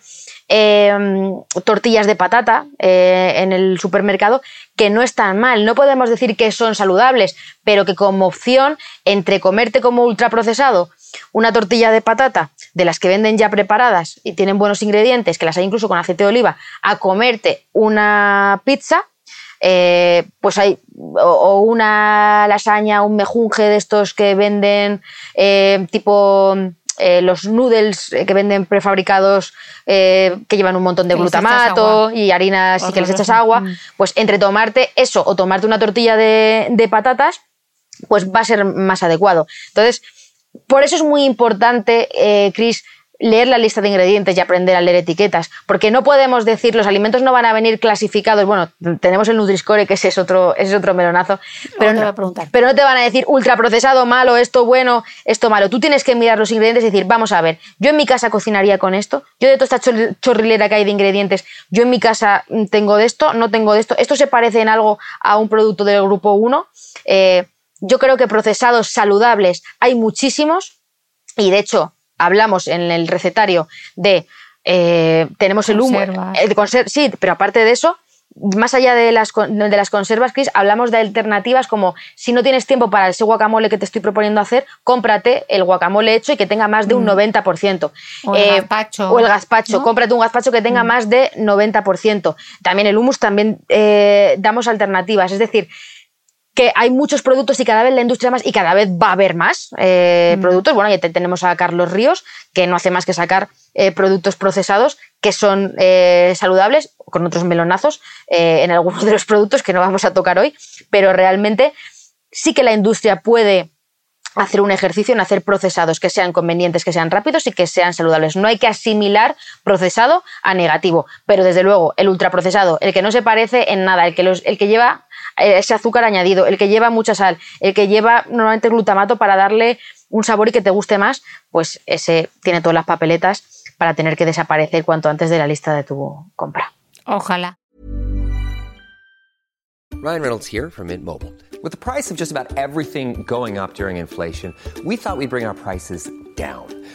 Em, tortillas de patata eh, en el supermercado que no están mal. No podemos decir que son saludables, pero que como opción entre comerte como ultraprocesado una tortilla de patata de las que venden ya preparadas y tienen buenos ingredientes, que las hay incluso con aceite de oliva, a comerte una pizza, eh, pues hay o, una lasaña, un mejunje de estos que venden eh, tipo eh, los noodles que venden prefabricados que llevan un montón de glutamato y harinas y que les echas agua, mm. pues entre tomarte eso o tomarte una tortilla de, de patatas, pues va a ser más adecuado. Entonces, por eso es muy importante, Chris, leer la lista de ingredientes y aprender a leer etiquetas, porque no podemos decir los alimentos no van a venir clasificados. Bueno, tenemos el Nutri-Score, que ese es otro, ese es otro melonazo, pero, no, pero no te van a decir ultraprocesado malo, esto bueno, esto malo. Tú tienes que mirar los ingredientes y decir, vamos a ver, yo en mi casa cocinaría con esto, yo de toda esta chorrilera que hay de ingredientes, yo en mi casa tengo de esto, no tengo de esto, esto se parece en algo a un producto del grupo 1. Eh, yo creo que procesados saludables hay muchísimos y de hecho hablamos en el recetario de eh, tenemos el humo, de sí, pero aparte de eso, más allá de las, de las conservas, Chris, hablamos de alternativas como si no tienes tiempo para ese guacamole que te estoy proponiendo hacer, cómprate el guacamole hecho y que tenga más de un 90%. Mm. O el eh, gazpacho. O el gazpacho, cómprate un gazpacho que tenga mm. más de 90%. También el humus también eh, damos alternativas, es decir, que hay muchos productos y cada vez la industria más y cada vez va a haber más eh, mm. productos. Bueno, ya tenemos a Carlos Ríos, que no hace más que sacar eh, productos procesados que son eh, saludables, con otros melonazos en algunos de los productos que no vamos a tocar hoy, pero realmente sí que la industria puede hacer un ejercicio en hacer procesados que sean convenientes, que sean rápidos y que sean saludables. No hay que asimilar procesado a negativo, pero desde luego el ultraprocesado, el que no se parece en nada, el que, el que lleva ese azúcar añadido, el que lleva mucha sal, el que lleva normalmente glutamato para darle un sabor y que te guste más, pues ese tiene todas las papeletas para tener que desaparecer cuanto antes de la lista de tu compra. Ojalá. Ryan Reynolds here from Mint Mobile. With the price of just about everything going up during inflation, we thought we'd bring our prices down.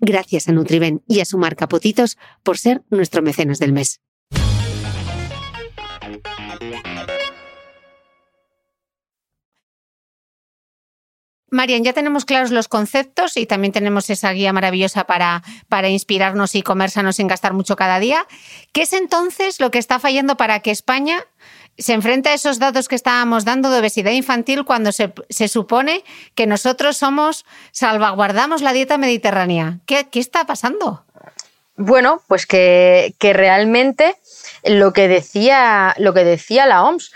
Gracias a Nutriben y a su marca Potitos por ser nuestro mecenas del mes. Marian, ya tenemos claros los conceptos y también tenemos esa guía maravillosa para, para inspirarnos y comérsanos sin gastar mucho cada día. ¿Qué es entonces lo que está fallando para que España se enfrente a esos datos que estábamos dando de obesidad infantil cuando se, se supone que nosotros somos, salvaguardamos la dieta mediterránea? ¿Qué, qué está pasando? Bueno, pues que, que realmente lo que decía, lo que decía la OMS,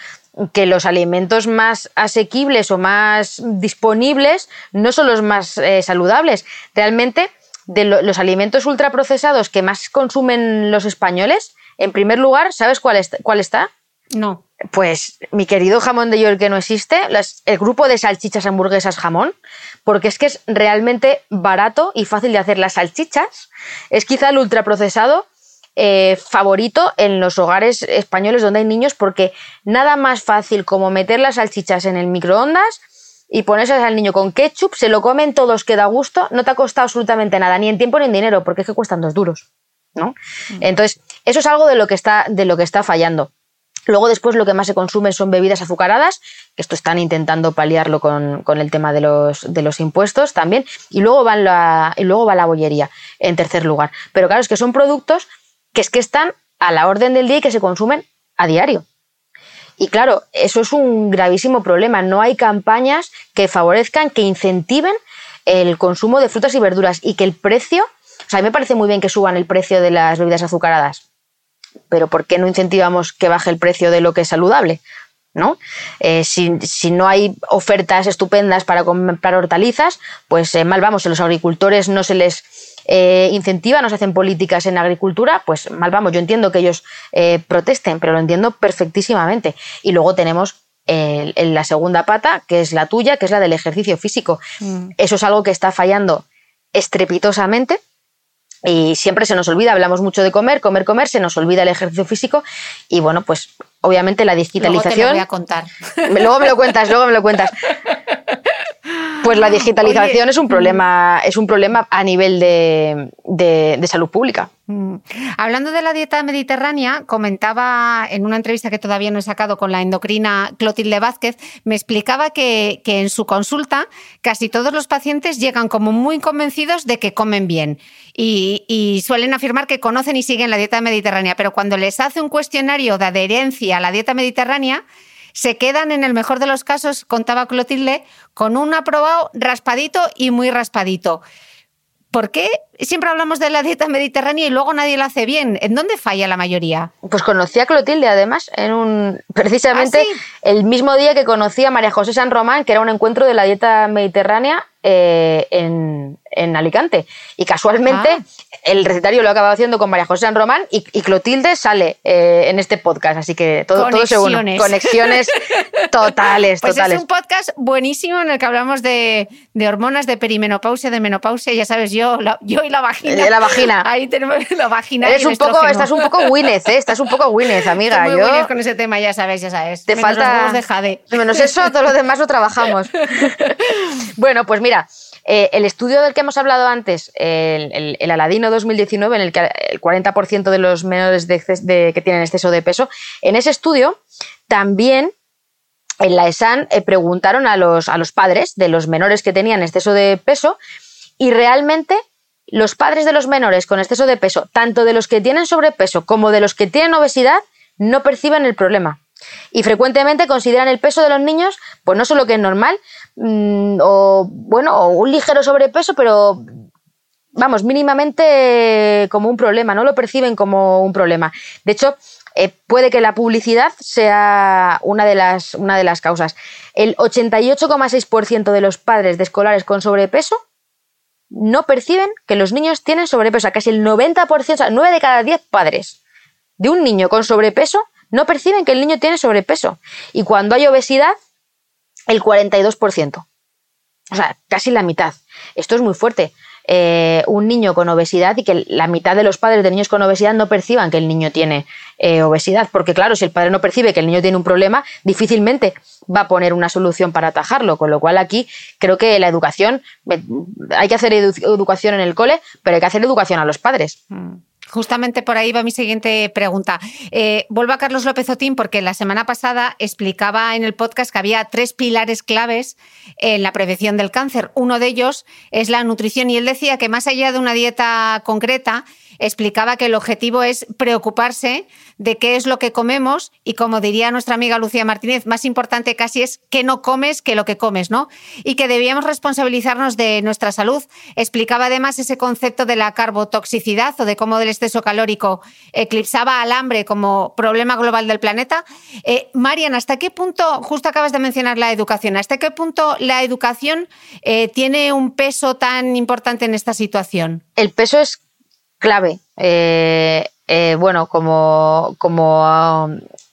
que los alimentos más asequibles o más disponibles no son los más eh, saludables. Realmente, de lo- los alimentos ultraprocesados que más consumen los españoles, en primer lugar, ¿sabes cuál, cuál está? No. Pues mi querido jamón de york que no existe, las- el grupo de salchichas, hamburguesas, jamón, porque es que es realmente barato y fácil de hacer. Las salchichas es quizá el ultraprocesado eh, favorito en los hogares españoles donde hay niños, porque nada más fácil como meter las salchichas en el microondas y ponerse al niño con ketchup, se lo comen todos que da gusto, no te ha costado absolutamente nada, ni en tiempo ni en dinero, porque es que cuestan dos duros. ¿no? Entonces, eso es algo de lo que está, de lo que está fallando. Luego después lo que más se consume son bebidas azucaradas, que esto están intentando paliarlo con, con el tema de los, de los impuestos también, y luego, va la, y luego va la bollería en tercer lugar. Pero claro, es que son productos que es que están a la orden del día y que se consumen a diario. Y claro, eso es un gravísimo problema. No hay campañas que favorezcan, que incentiven el consumo de frutas y verduras y que el precio, o sea, a mí me parece muy bien que suban el precio de las bebidas azucaradas, pero ¿por qué no incentivamos que baje el precio de lo que es saludable? ¿No? Eh, si, si no hay ofertas estupendas para comprar hortalizas, pues eh, mal vamos, si a los agricultores no se les eh, incentiva, no se hacen políticas en agricultura, pues mal vamos. Yo entiendo que ellos protesten, pero lo entiendo perfectísimamente. Y luego tenemos el- el- la segunda pata, que es la tuya, que es la del ejercicio físico. Eso es algo que está fallando estrepitosamente y siempre se nos olvida, hablamos mucho de comer, comer, comer, se nos olvida el ejercicio físico y bueno, pues obviamente la Luego te lo digitalización... voy a contar. Luego me lo cuentas, luego me lo cuentas. Pues la digitalización Oye, es un problema, es un problema a nivel de, de- de salud pública. Mm. Hablando de la dieta mediterránea, comentaba en una entrevista que todavía no he sacado con la endocrina Clotilde Vázquez, me explicaba que, que en su consulta casi todos los pacientes llegan como muy convencidos de que comen bien y, y suelen afirmar que conocen y siguen la dieta mediterránea, pero cuando les hace un cuestionario de adherencia a la dieta mediterránea, se quedan en el mejor de los casos, contaba Clotilde, con un aprobado raspadito y muy raspadito. ¿Por qué siempre hablamos de la dieta mediterránea y luego nadie la hace bien? ¿En dónde falla la mayoría? Pues conocí a Clotilde además en un precisamente ¿Ah, sí? el mismo día que conocí a María José San Román, que era un encuentro de la dieta mediterránea eh, en, en Alicante. Y casualmente Ah. el recetario lo he acabado haciendo con María José San Román y, y Clotilde sale eh, en este podcast. Así que todo, todo se une. Conexiones. Conexiones totales, Pues totales. es un podcast buenísimo en el que hablamos de, de hormonas, de perimenopausia, de menopausia. Ya sabes, yo, la- yo y la vagina. De la vagina. Ahí tenemos la vagina. y Eres el un poco, estrógeno. estás un poco Gwyneth, ¿eh? Estás un poco Gwyneth, amiga. Estoy muy Yo- con ese tema, ya sabes, ya sabes. Te Menos falta. los de jade. Menos eso, todo lo demás lo trabajamos. bueno, pues mira, eh, el estudio del que hemos hablado antes, el, el- el Aladino 2019, en el que el 40% de los menores de exces- de- que tienen exceso de peso, en ese estudio también en la ESAN eh, preguntaron a los, a los padres de los menores que tenían exceso de peso y realmente los padres de los menores con exceso de peso, tanto de los que tienen sobrepeso como de los que tienen obesidad, no perciben el problema. Y frecuentemente consideran el peso de los niños, pues no solo que es normal, mm, o bueno, o un ligero sobrepeso, pero vamos, mínimamente como un problema, no lo perciben como un problema. De hecho, eh, puede que la publicidad sea una de las, una de las causas. El 88,6% de los padres de escolares con sobrepeso no perciben que los niños tienen sobrepeso. casi el 90%, o sea, 9 de cada 10 padres de un niño con sobrepeso no perciben que el niño tiene sobrepeso. Y cuando hay obesidad, el 42%. O sea, casi la mitad. Esto es muy fuerte. Eh, un niño con obesidad y que la mitad de los padres de niños con obesidad no perciban que el niño tiene eh, obesidad. Porque claro, si el padre no percibe que el niño tiene un problema, difícilmente va a poner una solución para atajarlo. Con lo cual aquí creo que la educación, eh, hay que hacer educación en el cole, pero hay que hacer educación a los padres. Mm. Justamente por ahí va mi siguiente pregunta. Eh, vuelvo a Carlos López Otín porque la semana pasada explicaba en el podcast que había tres pilares claves en la prevención del cáncer. Uno de ellos es la nutrición y él decía que más allá de una dieta concreta, explicaba que el objetivo es preocuparse de qué es lo que comemos y como diría nuestra amiga Lucía Martínez, más importante casi es qué no comes que lo que comes, ¿no? Y que debíamos responsabilizarnos de nuestra salud. Explicaba además ese concepto de la carbotoxicidad o de cómo el exceso calórico eclipsaba al hambre como problema global del planeta. Eh, Marian, ¿hasta qué punto, justo acabas de mencionar la educación, hasta qué punto la educación eh, tiene un peso tan importante en esta situación? El peso es clave. Eh, eh, bueno, como, como,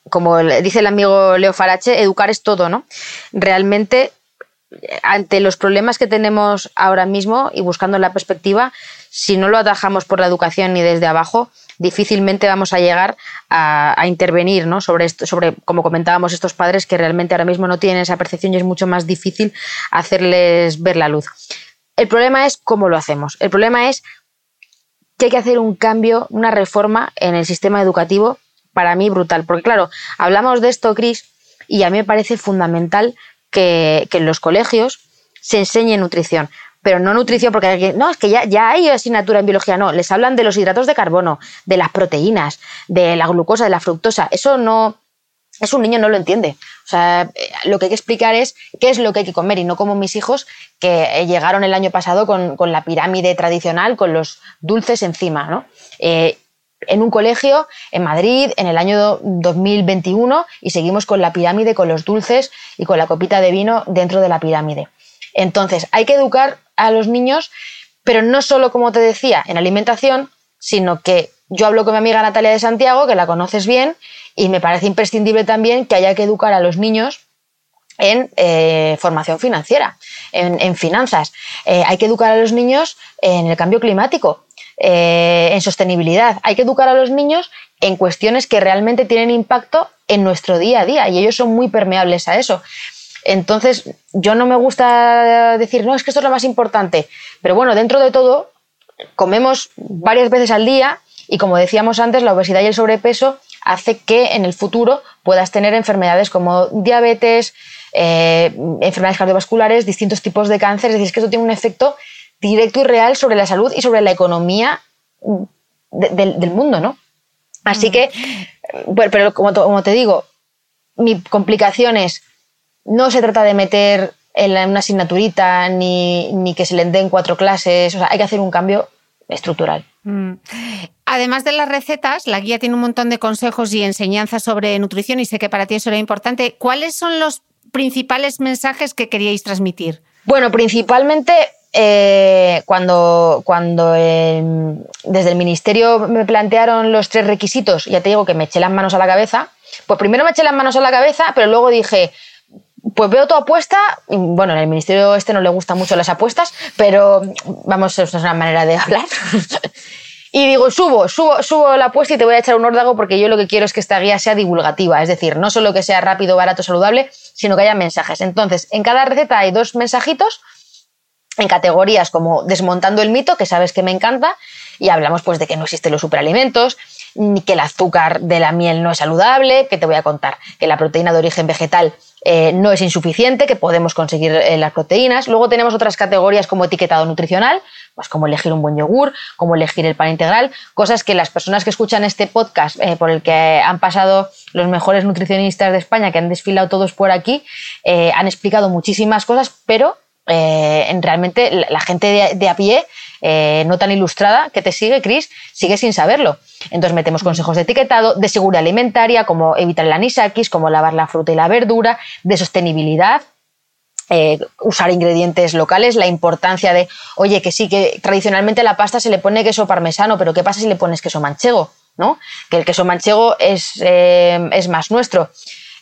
como dice el amigo Leo Farache, educar es todo, ¿no? Realmente, ante los problemas que tenemos ahora mismo y buscando la perspectiva, si no lo atajamos por la educación ni desde abajo, difícilmente vamos a llegar a, intervenir ¿no? sobre, esto, sobre, como comentábamos, estos padres que realmente ahora mismo no tienen esa percepción y es mucho más difícil hacerles ver la luz. El problema es cómo lo hacemos. El problema es que hay que hacer un cambio, una reforma en el sistema educativo, para mí brutal. Porque claro, hablamos de esto, Cris, y a mí me parece fundamental que, en los colegios se enseñe nutrición. Pero no nutrición porque no, es que ya, ya hay asignatura en biología, no, les hablan de los hidratos de carbono, de las proteínas, de la glucosa, de la fructosa. Eso no, es un niño no lo entiende. O sea, eh, lo que hay que explicar es qué es lo que hay que comer y no como mis hijos que eh, llegaron el año pasado con, la pirámide tradicional, con los dulces encima, ¿no? Eh, en un colegio en Madrid en el año 2021 y seguimos con la pirámide, con los dulces y con la copita de vino dentro de la pirámide. Entonces, hay que educar a los niños, pero no solo, como te decía, en alimentación, sino que yo hablo con mi amiga Natalia de Santiago, que la conoces bien, y me parece imprescindible también que haya que educar a los niños en eh, formación financiera, en, finanzas. Eh, hay que educar a los niños en el cambio climático, eh, en sostenibilidad. Hay que educar a los niños en cuestiones que realmente tienen impacto en nuestro día a día y ellos son muy permeables a eso. Entonces, yo no me gusta decir, no, es que esto es lo más importante, pero bueno, dentro de todo, comemos varias veces al día y como decíamos antes, la obesidad y el sobrepeso hace que en el futuro puedas tener enfermedades como diabetes, eh, enfermedades cardiovasculares, distintos tipos de cáncer. Es decir, es que eso tiene un efecto directo y real sobre la salud y sobre la economía del mundo, ¿no? Así mm. que, pero como, te digo, mi complicación es, no se trata de meter en una asignaturita ni, ni que se le den cuatro clases, o sea, hay que hacer un cambio estructural. Mm. Además de las recetas, la guía tiene un montón de consejos y enseñanzas sobre nutrición y sé que para ti eso era importante. ¿Cuáles son los principales mensajes que queríais transmitir? Bueno, principalmente eh, cuando, cuando desde el ministerio me plantearon los tres requisitos, ya te digo que me eché las manos a la cabeza, pues primero me eché las manos a la cabeza, pero luego dije, pues veo tu apuesta, bueno, en el ministerio este no le gustan mucho las apuestas, pero vamos, es una manera de hablar. y digo, subo, subo, subo la apuesta y te voy a echar un órdago porque yo lo que quiero es que esta guía sea divulgativa, es decir, no solo que sea rápido, barato, saludable, sino que haya mensajes. Entonces, en cada receta hay dos mensajitos en categorías como desmontando el mito, que sabes que me encanta, y hablamos pues de que no existen los superalimentos, ni que el azúcar de la miel no es saludable, que te voy a contar, que la proteína de origen vegetal eh, no es insuficiente, que podemos conseguir eh, las proteínas. Luego tenemos otras categorías como etiquetado nutricional, pues cómo elegir un buen yogur, cómo elegir el pan integral, cosas que las personas que escuchan este podcast, eh, por el que han pasado los mejores nutricionistas de España, que han desfilado todos por aquí, han explicado muchísimas cosas, pero en realmente la, gente de, a pie, no tan ilustrada, que te sigue, Cris, sigue sin saberlo. Entonces metemos consejos de etiquetado, de seguridad alimentaria, como evitar el anisakis, como lavar la fruta y la verdura, de sostenibilidad, eh, usar ingredientes locales, la importancia de, oye, que sí, que tradicionalmente a la pasta se le pone queso parmesano, pero ¿qué pasa si le pones queso manchego? ¿no? Que el queso manchego es, eh, es más nuestro.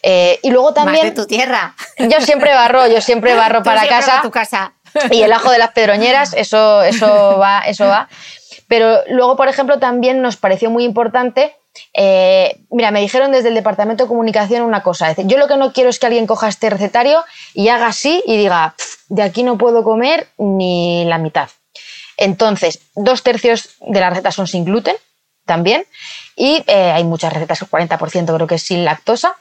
Eh, y luego también... Más de tu tierra. Yo siempre barro, yo siempre barro para casa. tu casa. Y el ajo de las pedroñeras, eso, eso va, eso va. Pero luego, por ejemplo, también nos pareció muy importante eh, mira, me dijeron desde el departamento de comunicación una cosa. yo lo que no quiero es que alguien coja este recetario y haga así y diga, de aquí no puedo comer ni la mitad. Entonces, dos tercios de las recetas son sin gluten también y eh, hay muchas recetas, el 40% creo que es sin lactosa.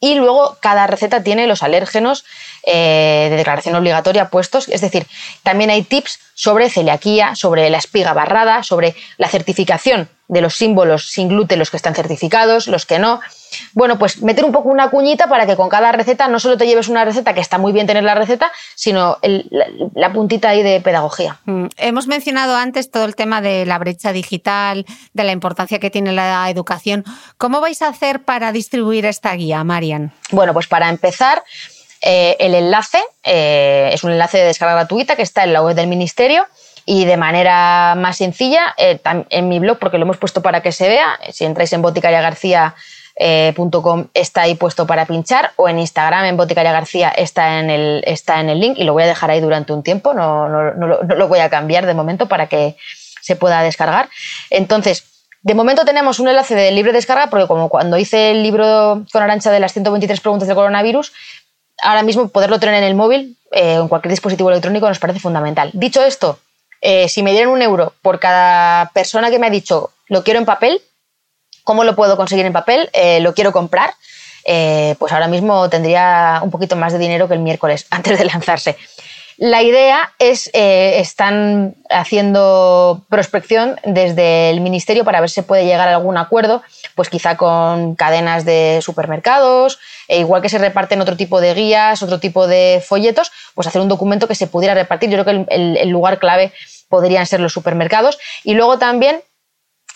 Y luego cada receta tiene los alérgenos eh, de declaración obligatoria puestos. Es decir, también hay tips sobre celiaquía, sobre la espiga barrada, sobre la certificación de los símbolos sin gluten, los que están certificados, los que no. Bueno, pues meter un poco una cuñita para que con cada receta no solo te lleves una receta, que está muy bien tener la receta, sino la, puntita ahí de pedagogía. Mm, hemos mencionado antes todo el tema de la brecha digital, de la importancia que tiene la educación. ¿Cómo vais a hacer para distribuir esta guía, Marian? Bueno, pues para empezar, eh, el enlace eh, es un enlace de descarga gratuita que está en la web del Ministerio y de manera más sencilla eh, en mi blog, porque lo hemos puesto para que se vea, si entráis en boticariagarcía.com está ahí puesto para pinchar o en Instagram en Boticaria García está en, el, está en el link y lo voy a dejar ahí durante un tiempo, no, no, no, lo voy a cambiar de momento para que se pueda descargar. Entonces, de momento tenemos un enlace de libre descarga porque como cuando hice el libro con Arancha de las 123 preguntas del coronavirus, ahora mismo poderlo tener en el móvil eh, en cualquier dispositivo electrónico nos parece fundamental. Dicho esto, eh, si me dieran un euro por cada persona que me ha dicho lo quiero en papel, ¿cómo lo puedo conseguir en papel? Eh, ¿Lo quiero comprar? Eh, pues ahora mismo tendría un poquito más de dinero que el miércoles antes de lanzarse. La idea es, están haciendo prospección desde el ministerio para ver si puede llegar a algún acuerdo, pues quizá con cadenas de supermercados, e igual que se reparten otro tipo de guías, otro tipo de folletos, pues hacer un documento que se pudiera repartir. Yo creo que el lugar clave podrían ser los supermercados. Y luego también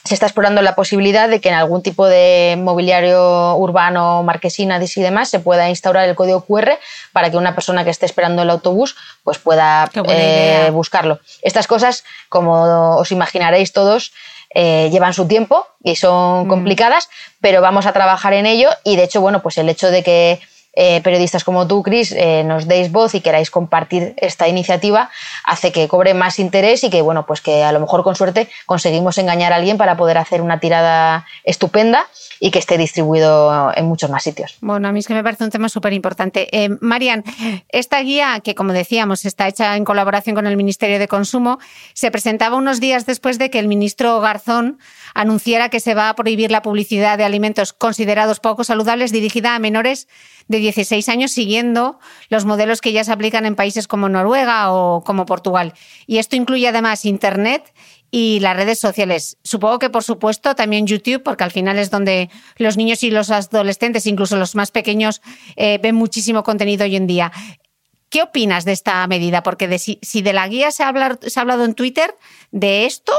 se está explorando la posibilidad de que en algún tipo de mobiliario urbano, marquesina y demás, se pueda instaurar el código QR para que una persona que esté esperando el autobús pues pueda eh, buscarlo. Estas cosas, como os imaginaréis todos, eh, llevan su tiempo y son mm. complicadas, pero vamos a trabajar en ello y de hecho, bueno, pues el hecho de que eh, periodistas como tú, Cris, eh, nos deis voz y queráis compartir esta iniciativa, hace que cobre más interés y que, bueno, pues que a lo mejor con suerte conseguimos engañar a alguien para poder hacer una tirada estupenda y que esté distribuido en muchos más sitios. Bueno, a mí es que me parece un tema súper importante. Eh, Marian, esta guía, que como decíamos está hecha en colaboración con el Ministerio de Consumo, se presentaba unos días después de que el ministro Garzón anunciara que se va a prohibir la publicidad de alimentos considerados poco saludables dirigida a menores de 16 años siguiendo los modelos que ya se aplican en países como Noruega o como Portugal. Y esto incluye además Internet y las redes sociales. Supongo que, por supuesto, también YouTube, porque al final es donde los niños y los adolescentes, incluso los más pequeños, eh, ven muchísimo contenido hoy en día. ¿Qué opinas de esta medida? Porque si, de la guía se ha, se ha hablado en Twitter, de esto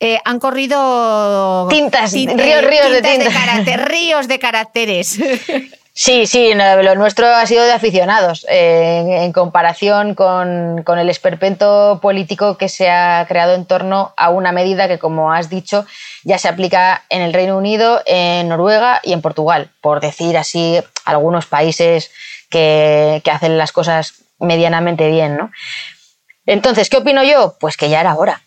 eh, han corrido tintas, ríos, ríos de tintas. ríos de caracteres. Sí, sí, lo nuestro ha sido de aficionados, en comparación con, con, el esperpento político que se ha creado en torno a una medida que, como has dicho, ya se aplica en el Reino Unido, en Noruega y en Portugal, por decir así algunos países que, que hacen las cosas medianamente bien. ¿no? Entonces, ¿qué opino yo? Pues que ya era hora.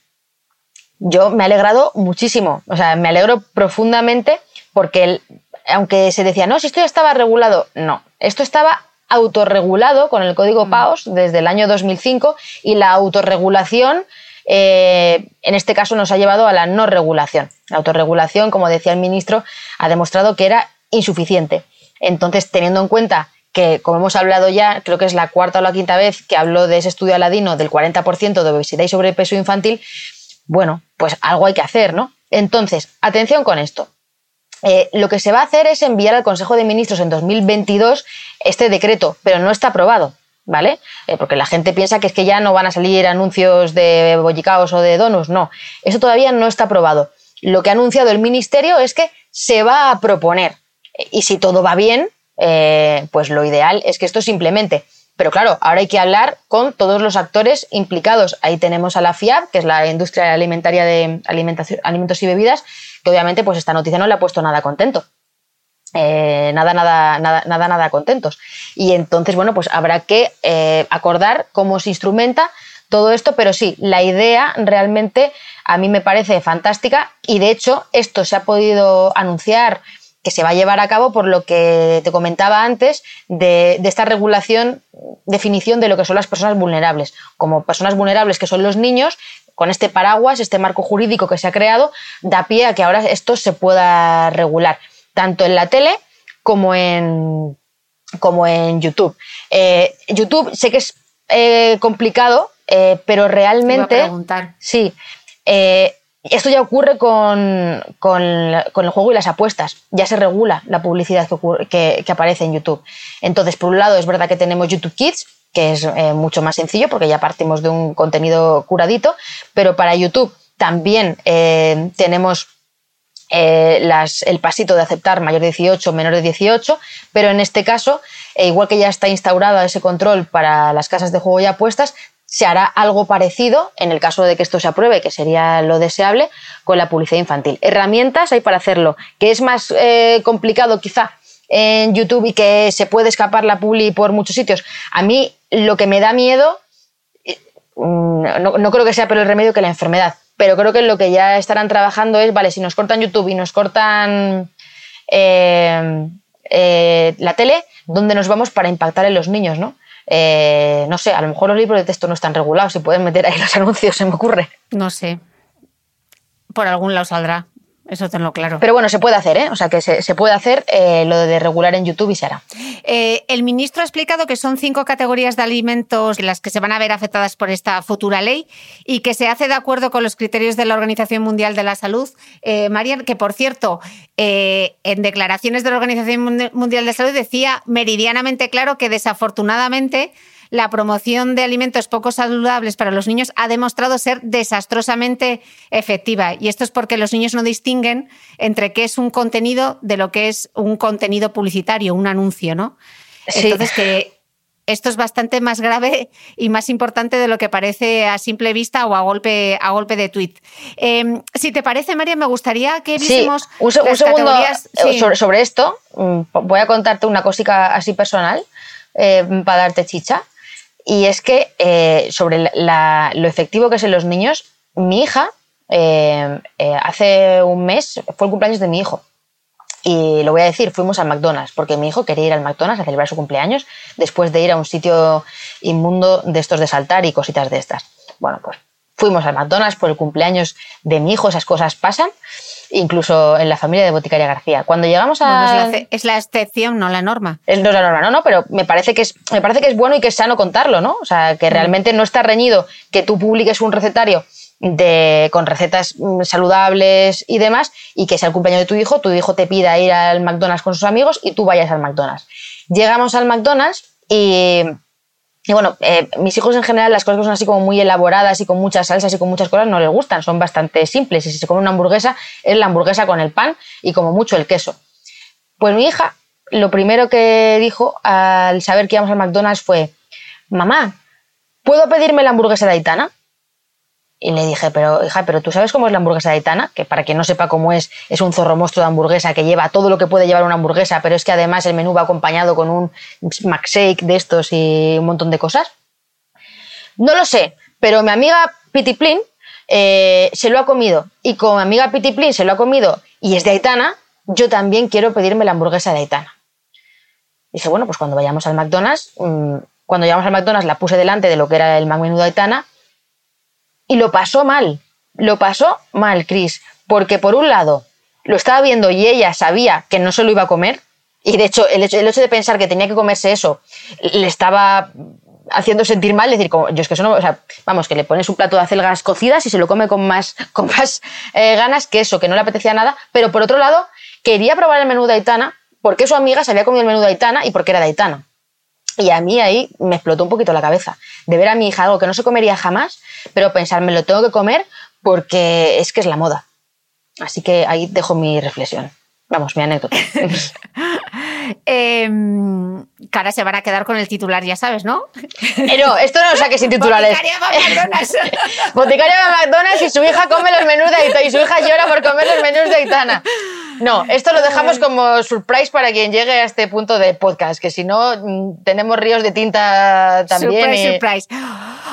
Yo me he alegrado muchísimo, o sea, me alegro profundamente porque el, aunque se decía, no, si esto ya estaba regulado, no, esto estaba autorregulado con el código mm. PAOS desde el año 2005 y la autorregulación eh, en este caso nos ha llevado a la no regulación. La autorregulación, como decía el ministro, ha demostrado que era insuficiente. Entonces, teniendo en cuenta que como hemos hablado ya, creo que es la cuarta o la quinta vez que hablo de ese estudio aladino del 40% de obesidad y sobrepeso infantil, bueno, pues algo hay que hacer, ¿no? Entonces, atención con esto. Eh, lo que se va a hacer es enviar al Consejo de Ministros en 2022 este decreto, pero no está aprobado. ¿Vale? Eh, porque la gente piensa que es que ya no van a salir anuncios de bollicaos o de donuts. No, eso todavía no está aprobado. Lo que ha anunciado el Ministerio es que se va a proponer. Y si todo va bien, eh, pues lo ideal es que esto simplemente. Pero claro, ahora hay que hablar con todos los actores implicados. Ahí tenemos a la FIAB, que es la industria alimentaria de alimentos y bebidas, obviamente pues esta noticia no le ha puesto nada contento. Eh, nada, nada, nada, nada, nada contentos. Y entonces, bueno, pues habrá que eh, acordar cómo se instrumenta todo esto, pero sí, la idea realmente a mí me parece fantástica y de hecho esto se ha podido anunciar que se va a llevar a cabo por lo que te comentaba antes de, esta regulación, definición de lo que son las personas vulnerables. Como personas vulnerables que son los niños, con este paraguas, este marco jurídico que se ha creado, da pie a que ahora esto se pueda regular, tanto en la tele como en, como en YouTube. Eh, YouTube sé que es eh, complicado, eh, pero realmente... Sí. esto ya ocurre con, con, el juego y las apuestas. Ya se regula la publicidad que, que, aparece en YouTube. Entonces, por un lado, es verdad que tenemos YouTube Kids, que es mucho más sencillo porque ya partimos de un contenido curadito, pero para YouTube también tenemos eh, el pasito de aceptar mayor de 18, menor de 18, pero en este caso, eh, igual que ya está instaurado ese control para las casas de juego y apuestas, se hará algo parecido en el caso de que esto se apruebe, que sería lo deseable, con la publicidad infantil. Herramientas hay para hacerlo, que es más eh, complicado quizá en YouTube y que se puede escapar la publi por muchos sitios. A mí lo que me da miedo, mm, no, no creo que sea pero el remedio que la enfermedad, pero creo que lo que ya estarán trabajando es, vale, si nos cortan YouTube y nos cortan eh, eh, la tele, ¿dónde nos vamos para impactar en los niños, no? Eh, no sé, a lo mejor los libros de texto no están regulados y pueden meter ahí los anuncios, se me ocurre. No sé. Por algún lado saldrá. Eso tenlo claro. Pero bueno, se puede hacer, ¿eh? O sea, que se, puede hacer eh, lo de regular en YouTube y se hará. Eh, el ministro ha explicado que son cinco categorías de alimentos las que se van a ver afectadas por esta futura ley y que se hace de acuerdo con los criterios de la Organización Mundial de la Salud. Eh, Marian, que por cierto, en declaraciones de la Organización Mundial de la Salud decía meridianamente claro que desafortunadamente la promoción de alimentos poco saludables para los niños ha demostrado ser desastrosamente efectiva. Y esto es porque los niños no distinguen entre qué es un contenido de lo que es un contenido publicitario, un anuncio, ¿no? Entonces, que esto es bastante más grave y más importante de lo que parece a simple vista o a golpe, a golpe de tweet. Em, si te parece, María, me gustaría que viésemos sí. un, segundo eh, sobre, esto. Mm, voy a contarte una cosita así personal eh, para darte chicha. Y es que eh, sobre lo efectivo que es en los niños, mi hija eh, eh, hace un mes fue el cumpleaños de mi hijo. Y lo voy a decir, fuimos al McDonald's, porque mi hijo quería ir al McDonald's a celebrar su cumpleaños después de ir a un sitio inmundo de estos de saltar y cositas de estas. Bueno, pues fuimos al McDonald's por el cumpleaños de mi hijo, esas cosas pasan incluso en la familia de Boticaria García. Cuando llegamos a... es, la, excepción, no la norma. no es la norma, no, no, pero me parece, que es, me parece que es bueno y que es sano contarlo, ¿no? O sea, que realmente no está reñido que tú publiques un recetario de, con recetas mm, saludables y demás, y que sea el cumpleaños de tu hijo, tu hijo te pida ir al McDonald's con sus amigos y tú vayas al McDonald's. Llegamos al McDonald's y y bueno, eh, mis hijos en general las cosas que son así como muy elaboradas y con muchas salsas y con muchas cosas no les gustan, son bastante simples. Y si se come una hamburguesa, es la hamburguesa con el pan y como mucho el queso. Pues mi hija, lo primero que dijo al saber que íbamos al McDonald's fue, mamá, ¿puedo pedirme la hamburguesa de Aitana? Y le dije, pero hija, pero tú sabes cómo es la hamburguesa de Aitana, que para quien no sepa cómo es, es un zorro monstruo de hamburguesa que lleva todo lo que puede llevar una hamburguesa, pero es que además el menú va acompañado con un McShake de estos y un montón de cosas. No lo sé, pero mi amiga Pitiplin eh, se lo ha comido. Y como mi amiga Pitiplin se lo ha comido y es de Aitana, yo también quiero pedirme la hamburguesa de Aitana. Dije, bueno, pues cuando vayamos al McDonald's, mm, cuando llegamos al McDonald's la puse delante de lo que era el menú de Aitana y lo pasó mal, lo pasó mal, Chris, porque por un lado lo estaba viendo y ella sabía que no se lo iba a comer, Y de hecho el, hecho, de pensar que tenía que comerse eso le estaba haciendo sentir mal, decir, como, yo es que eso no, o sea, vamos, que le pones un plato de acelgas cocidas y se lo come con más, con más eh, ganas que eso, que no le apetecía nada, pero por otro lado, quería probar el menú de Aitana porque su amiga se había comido el menú de Aitana y porque era de Aitana. Y a mí ahí me explotó un poquito la cabeza de ver a mi hija algo que no se comería jamás, pero pensar, me lo tengo que comer porque es que es la moda. Así que ahí dejo mi reflexión. Vamos, mi anécdota. Eh, cara, se van a quedar con el titular, ya sabes, ¿no? Eh, no, esto no lo saques sin titulares. Boticaria va a McDonald's. Boticaria va a McDonald's y su hija come los menús de Aitana y su hija llora por comer los menús de Aitana. No, esto lo dejamos como surprise para quien llegue a este punto de podcast, que si no mm, tenemos ríos de tinta también. Surprise, y- surprise.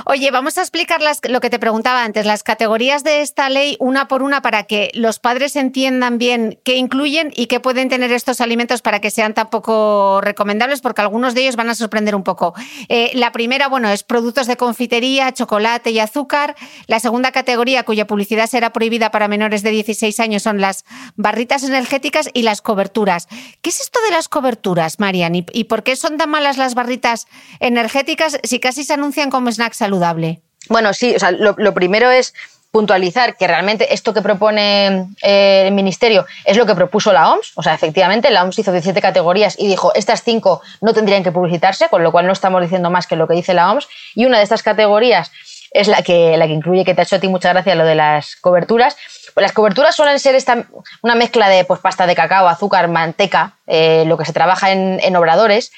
Oye, vamos a explicar las- lo que te preguntaba antes, las categorías de esta ley una por una para que los padres entiendan bien qué incluyen y qué pueden tener estos alimentos para que sean tan poco recomendables, porque algunos de ellos van a sorprender un poco. Eh, la primera, bueno, es productos de confitería, chocolate y azúcar. La segunda categoría, cuya publicidad será prohibida para menores de 16 años, son las barritas energéticas y las coberturas. ¿Qué es esto de las coberturas, Marian? ¿Y, por qué son tan malas las barritas energéticas si casi se anuncian como snack saludable? Bueno, sí, o sea, lo primero es puntualizar que realmente esto que propone eh, el Ministerio es lo que propuso la OMS. O sea, efectivamente, la OMS hizo 17 categorías y dijo estas cinco no tendrían que publicitarse, con lo cual no estamos diciendo más que lo que dice la OMS. Y una de estas categorías es la que, la que incluye, que te ha hecho a ti mucha gracia, lo de las coberturas. Pues las coberturas suelen ser esta, una mezcla de pues, pasta de cacao, azúcar, manteca, eh, lo que se trabaja en, en obradores.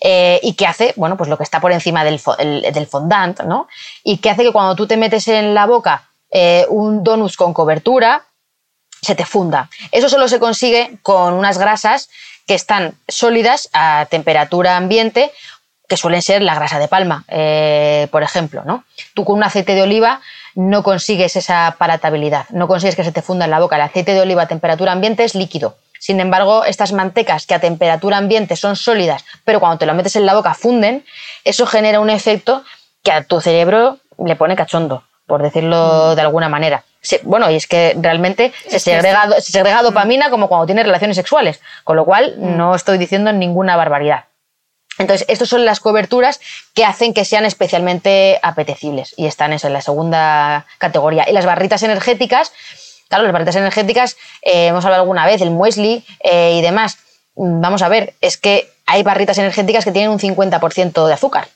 eh, y que hace, bueno, pues lo que está por encima del, del fondant, ¿no? Y que hace que cuando tú te metes en la boca eh, un donut con cobertura, se te funda. Eso solo se consigue con unas grasas que están sólidas a temperatura ambiente, que suelen ser la grasa de palma, eh, por ejemplo. ¿no? Tú con un aceite de oliva no consigues esa palatabilidad, no consigues que se te funda en la boca. El aceite de oliva a temperatura ambiente es líquido. Sin embargo, estas mantecas que a temperatura ambiente son sólidas, pero cuando te lo metes en la boca funden, eso genera un efecto que a tu cerebro le pone cachondo, por decirlo de alguna manera. Bueno, y es que realmente se segrega, se segrega dopamina como cuando tienes relaciones sexuales, con lo cual no estoy diciendo ninguna barbaridad. Entonces, estas son las coberturas que hacen que sean especialmente apetecibles y están eso, en la segunda categoría. Y las barritas energéticas, claro, las barritas energéticas, eh, hemos hablado alguna vez, el muesli eh, y demás. Mm, Vamos a ver, es que hay barritas energéticas que tienen un 50% de azúcar,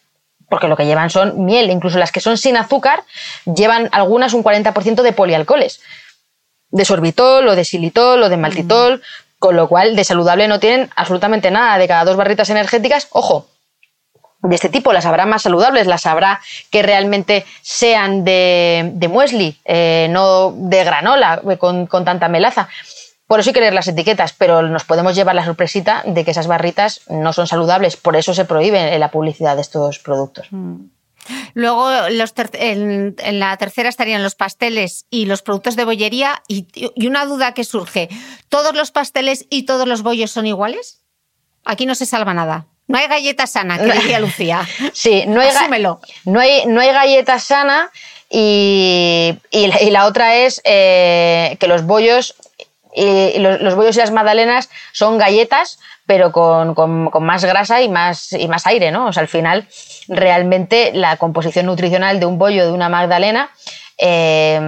porque lo que llevan son miel, incluso las que son sin azúcar llevan algunas un 40% de polialcoholes de sorbitol o de xilitol o de maltitol, con lo cual de saludable no tienen absolutamente nada. De cada dos barritas energéticas, ojo, de este tipo las habrá más saludables, las habrá que realmente sean de, de muesli, eh, no de granola eh, con, con tanta melaza. Por eso hay que leer las etiquetas, pero nos podemos llevar la sorpresita de que esas barritas no son saludables. Por eso se prohíbe la publicidad de estos productos. Luego, los ter- en, en la tercera estarían los pasteles y los productos de bollería. Y, y una duda que surge: ¿todos los pasteles y todos los bollos son iguales? Aquí no se salva nada. No hay galleta sana, que diría Lucía. Sí, no hay, ga- Asúmelo. no hay, no hay galleta sana y, y la, y la otra es eh, que los bollos los, los bollos y las magdalenas son galletas pero con, con- con más grasa y más, y más aire, ¿no? O sea, al final, realmente la composición nutricional de un bollo, de una magdalena, eh,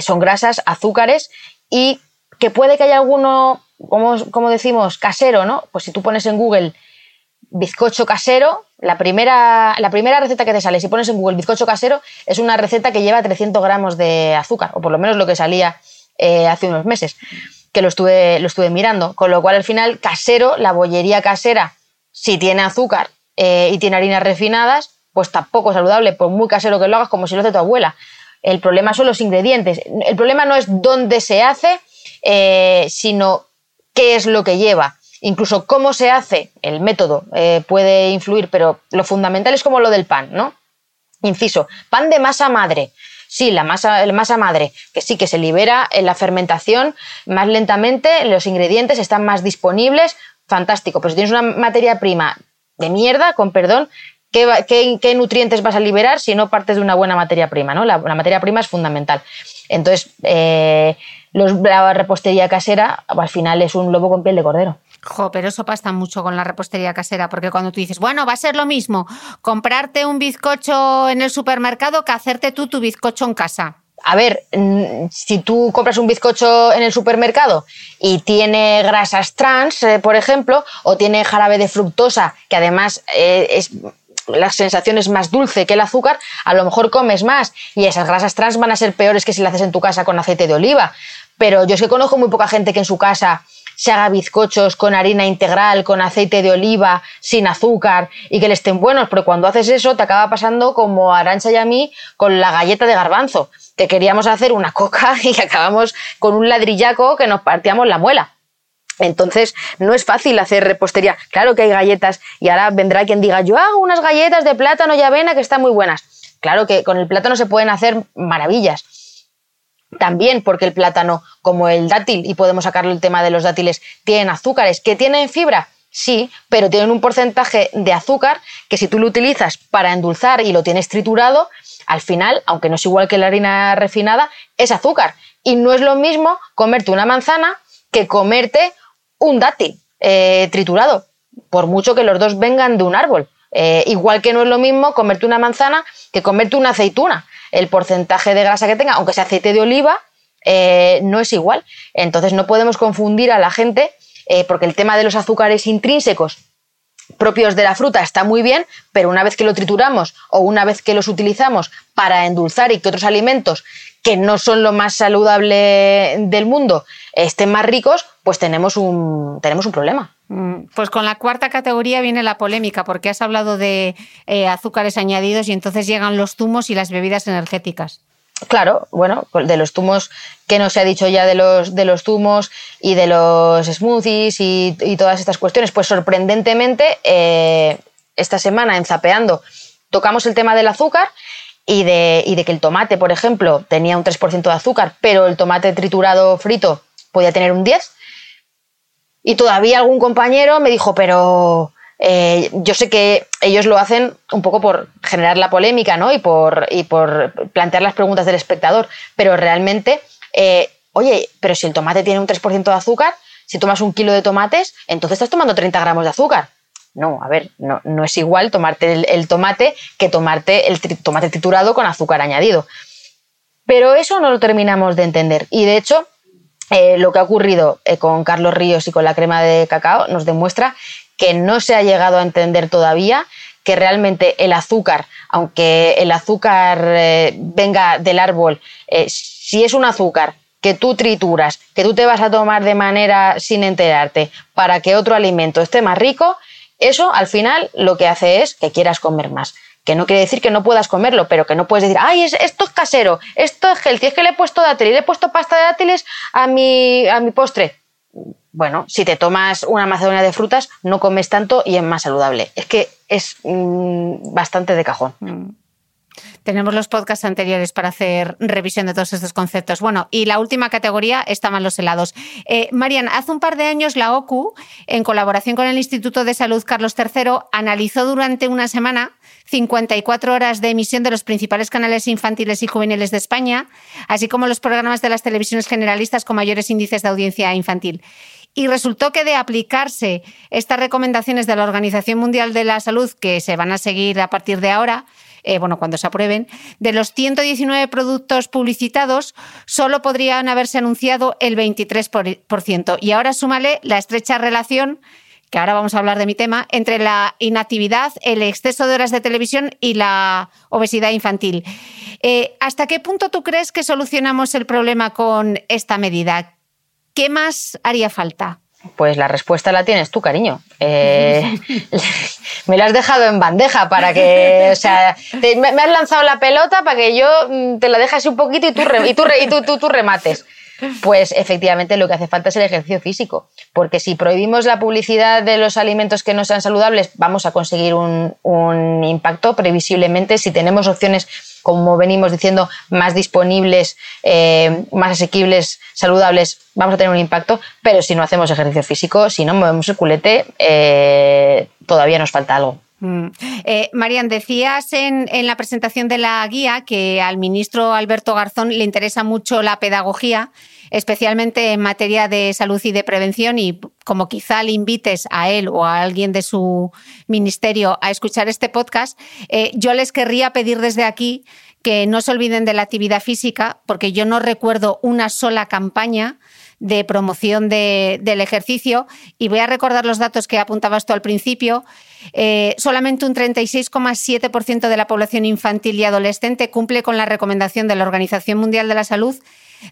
son grasas, azúcares y que puede que haya alguno, como, como decimos, casero, ¿no? Pues si tú pones en Google bizcocho casero, la primera, la primera receta que te sale, si pones en Google bizcocho casero, es una receta que lleva 300 gramos de azúcar, o por lo menos lo que salía eh, hace unos meses, que lo estuve, lo estuve mirando. Con lo cual, al final, casero, la bollería casera, si tiene azúcar eh, y tiene harinas refinadas, pues tampoco es saludable, por muy casero que lo hagas, como si lo hace tu abuela. El problema son los ingredientes. El problema no es dónde se hace, eh, sino qué es lo que lleva. Incluso cómo se hace, el método puede influir, pero lo fundamental es como lo del pan, ¿no? Inciso, pan de masa madre. Sí, la masa, la masa madre, que sí que se libera en la fermentación más lentamente, los ingredientes están más disponibles, fantástico. Pero si tienes una materia prima de mierda, con perdón, ¿qué, nutrientes vas a liberar si no partes de una buena materia prima? ¿no? La, la materia prima es fundamental. Entonces, eh, los- la repostería casera al final es un lobo con piel de cordero. Pero eso pasa mucho con la repostería casera, porque cuando tú dices, bueno, va a ser lo mismo comprarte un bizcocho en el supermercado que hacerte tú tu bizcocho en casa. A ver, si tú compras un bizcocho en el supermercado y tiene grasas trans, eh, por ejemplo, o tiene jarabe de fructosa, que además eh, es la sensación es más dulce que el azúcar, a lo mejor comes más y esas grasas trans van a ser peores que si las haces en tu casa con aceite de oliva. Pero yo es que conozco muy poca gente que en su casa se haga bizcochos con harina integral, con aceite de oliva, sin azúcar y que le estén buenos, pero cuando haces eso te acaba pasando como Arancha y a mí con la galleta de garbanzo, que queríamos hacer una coca y acabamos con un ladrillaco que nos partíamos la muela. Entonces, no es fácil hacer repostería. Claro que hay galletas y ahora vendrá quien diga, yo hago unas galletas de plátano y avena que están muy buenas. Claro que con el plátano se pueden hacer maravillas también porque el plátano, como el dátil, y podemos sacarle el tema de los dátiles, tienen azúcares, que tienen fibra, sí, pero tienen un porcentaje de azúcar que si tú lo utilizas para endulzar y lo tienes triturado, al final, aunque no es igual que la harina refinada, es azúcar. Y no es lo mismo comerte una manzana que comerte un dátil eh, triturado, por mucho que los dos vengan de un árbol. Eh, igual que no es lo mismo comerte una manzana que comerte una aceituna el porcentaje de grasa que tenga, aunque sea aceite de oliva, eh, no es igual. Entonces no podemos confundir a la gente eh, porque el tema de los azúcares intrínsecos propios de la fruta está muy bien, pero una vez que lo trituramos o una vez que los utilizamos para endulzar y que otros alimentos que no son lo más saludable del mundo estén más ricos, pues tenemos un, tenemos un problema. Mm, pues con la cuarta categoría viene la polémica, porque has hablado de eh, azúcares añadidos y entonces llegan los zumos y las bebidas energéticas. Claro, bueno, de los zumos que no se ha dicho ya de los, de los zumos y de los smoothies y, todas estas cuestiones, pues sorprendentemente eh, esta semana en Zapeando tocamos el tema del azúcar y de, y de que el tomate, por ejemplo, tenía un 3% de azúcar, pero el tomate triturado frito podía tener un 10%. Y todavía algún compañero me dijo, pero eh, yo sé que ellos lo hacen un poco por generar la polémica, ¿no? Y por, y por plantear las preguntas del espectador. Pero realmente, eh, oye, pero si el tomate tiene un 3% de azúcar, si tomas un kilo de tomates, entonces estás tomando 30 gramos de azúcar. No, a ver, no, no es igual tomarte el, tomate que tomarte el tomate triturado con azúcar añadido. Pero eso no lo terminamos de entender. Y de hecho, eh, lo que ha ocurrido eh, con Carlos Ríos y con la crema de cacao nos demuestra que no se ha llegado a entender todavía que realmente el azúcar, aunque el azúcar eh, venga del árbol, si es un azúcar que tú trituras, que tú te vas a tomar de manera sin enterarte para que otro alimento esté más rico, eso al final lo que hace es que quieras comer más que no quiere decir que no puedas comerlo, pero que no puedes decir, ay, esto es casero, esto es healthy, es que le he puesto dátiles, le he puesto pasta de dátiles a mi, a mi postre. Bueno, si te tomas una macedonia de frutas, no comes tanto y es más saludable. Es que es mm, bastante de cajón. Mm. Tenemos los podcasts anteriores para hacer revisión de todos estos conceptos. Bueno, y la última categoría estaban los helados. Eh, Marian, hace un par de años la OCU, en colaboración con el Instituto de Salud Carlos III, analizó durante una semana 54 horas de emisión de los principales canales infantiles y juveniles de España, así como los programas de las televisiones generalistas con mayores índices de audiencia infantil. Y resultó que de aplicarse estas recomendaciones de la Organización Mundial de la Salud, que se van a seguir a partir de ahora, eh, bueno, cuando se aprueben, de los 119 productos publicitados, solo podrían haberse anunciado el 23%. Y ahora súmale la estrecha relación que ahora vamos a hablar de mi tema, entre la inactividad, el exceso de horas de televisión y la obesidad infantil. Eh, ¿Hasta qué punto tú crees que solucionamos el problema con esta medida? ¿Qué más haría falta? Pues la respuesta la tienes tú, cariño. Eh, me la has dejado en bandeja para que, o sea, me, has lanzado la pelota para que yo mm, te la dejes un poquito y tú, y tú, y tú, tú, remates. Pues efectivamente lo que hace falta es el ejercicio físico, porque si prohibimos la publicidad de los alimentos que no sean saludables, vamos a conseguir un, un impacto previsiblemente. Si tenemos opciones como venimos diciendo, más disponibles, eh, más asequibles, saludables, vamos a tener un impacto, pero si no hacemos ejercicio físico, si no movemos el culete, eh, todavía nos falta algo. Mm. Eh, Marian, decías en, en, la presentación de la guía que al ministro Alberto Garzón le interesa mucho la pedagogía especialmente en materia de salud y de prevención y como quizá le invites a él o a alguien de su ministerio a escuchar este podcast, eh, yo les querría pedir desde aquí que no se olviden de la actividad física, porque yo no recuerdo una sola campaña de promoción del ejercicio. Y voy a recordar los datos que apuntabas tú al principio. Eh, solamente un 36,7% de la población infantil y adolescente cumple con la recomendación de la Organización Mundial de la Salud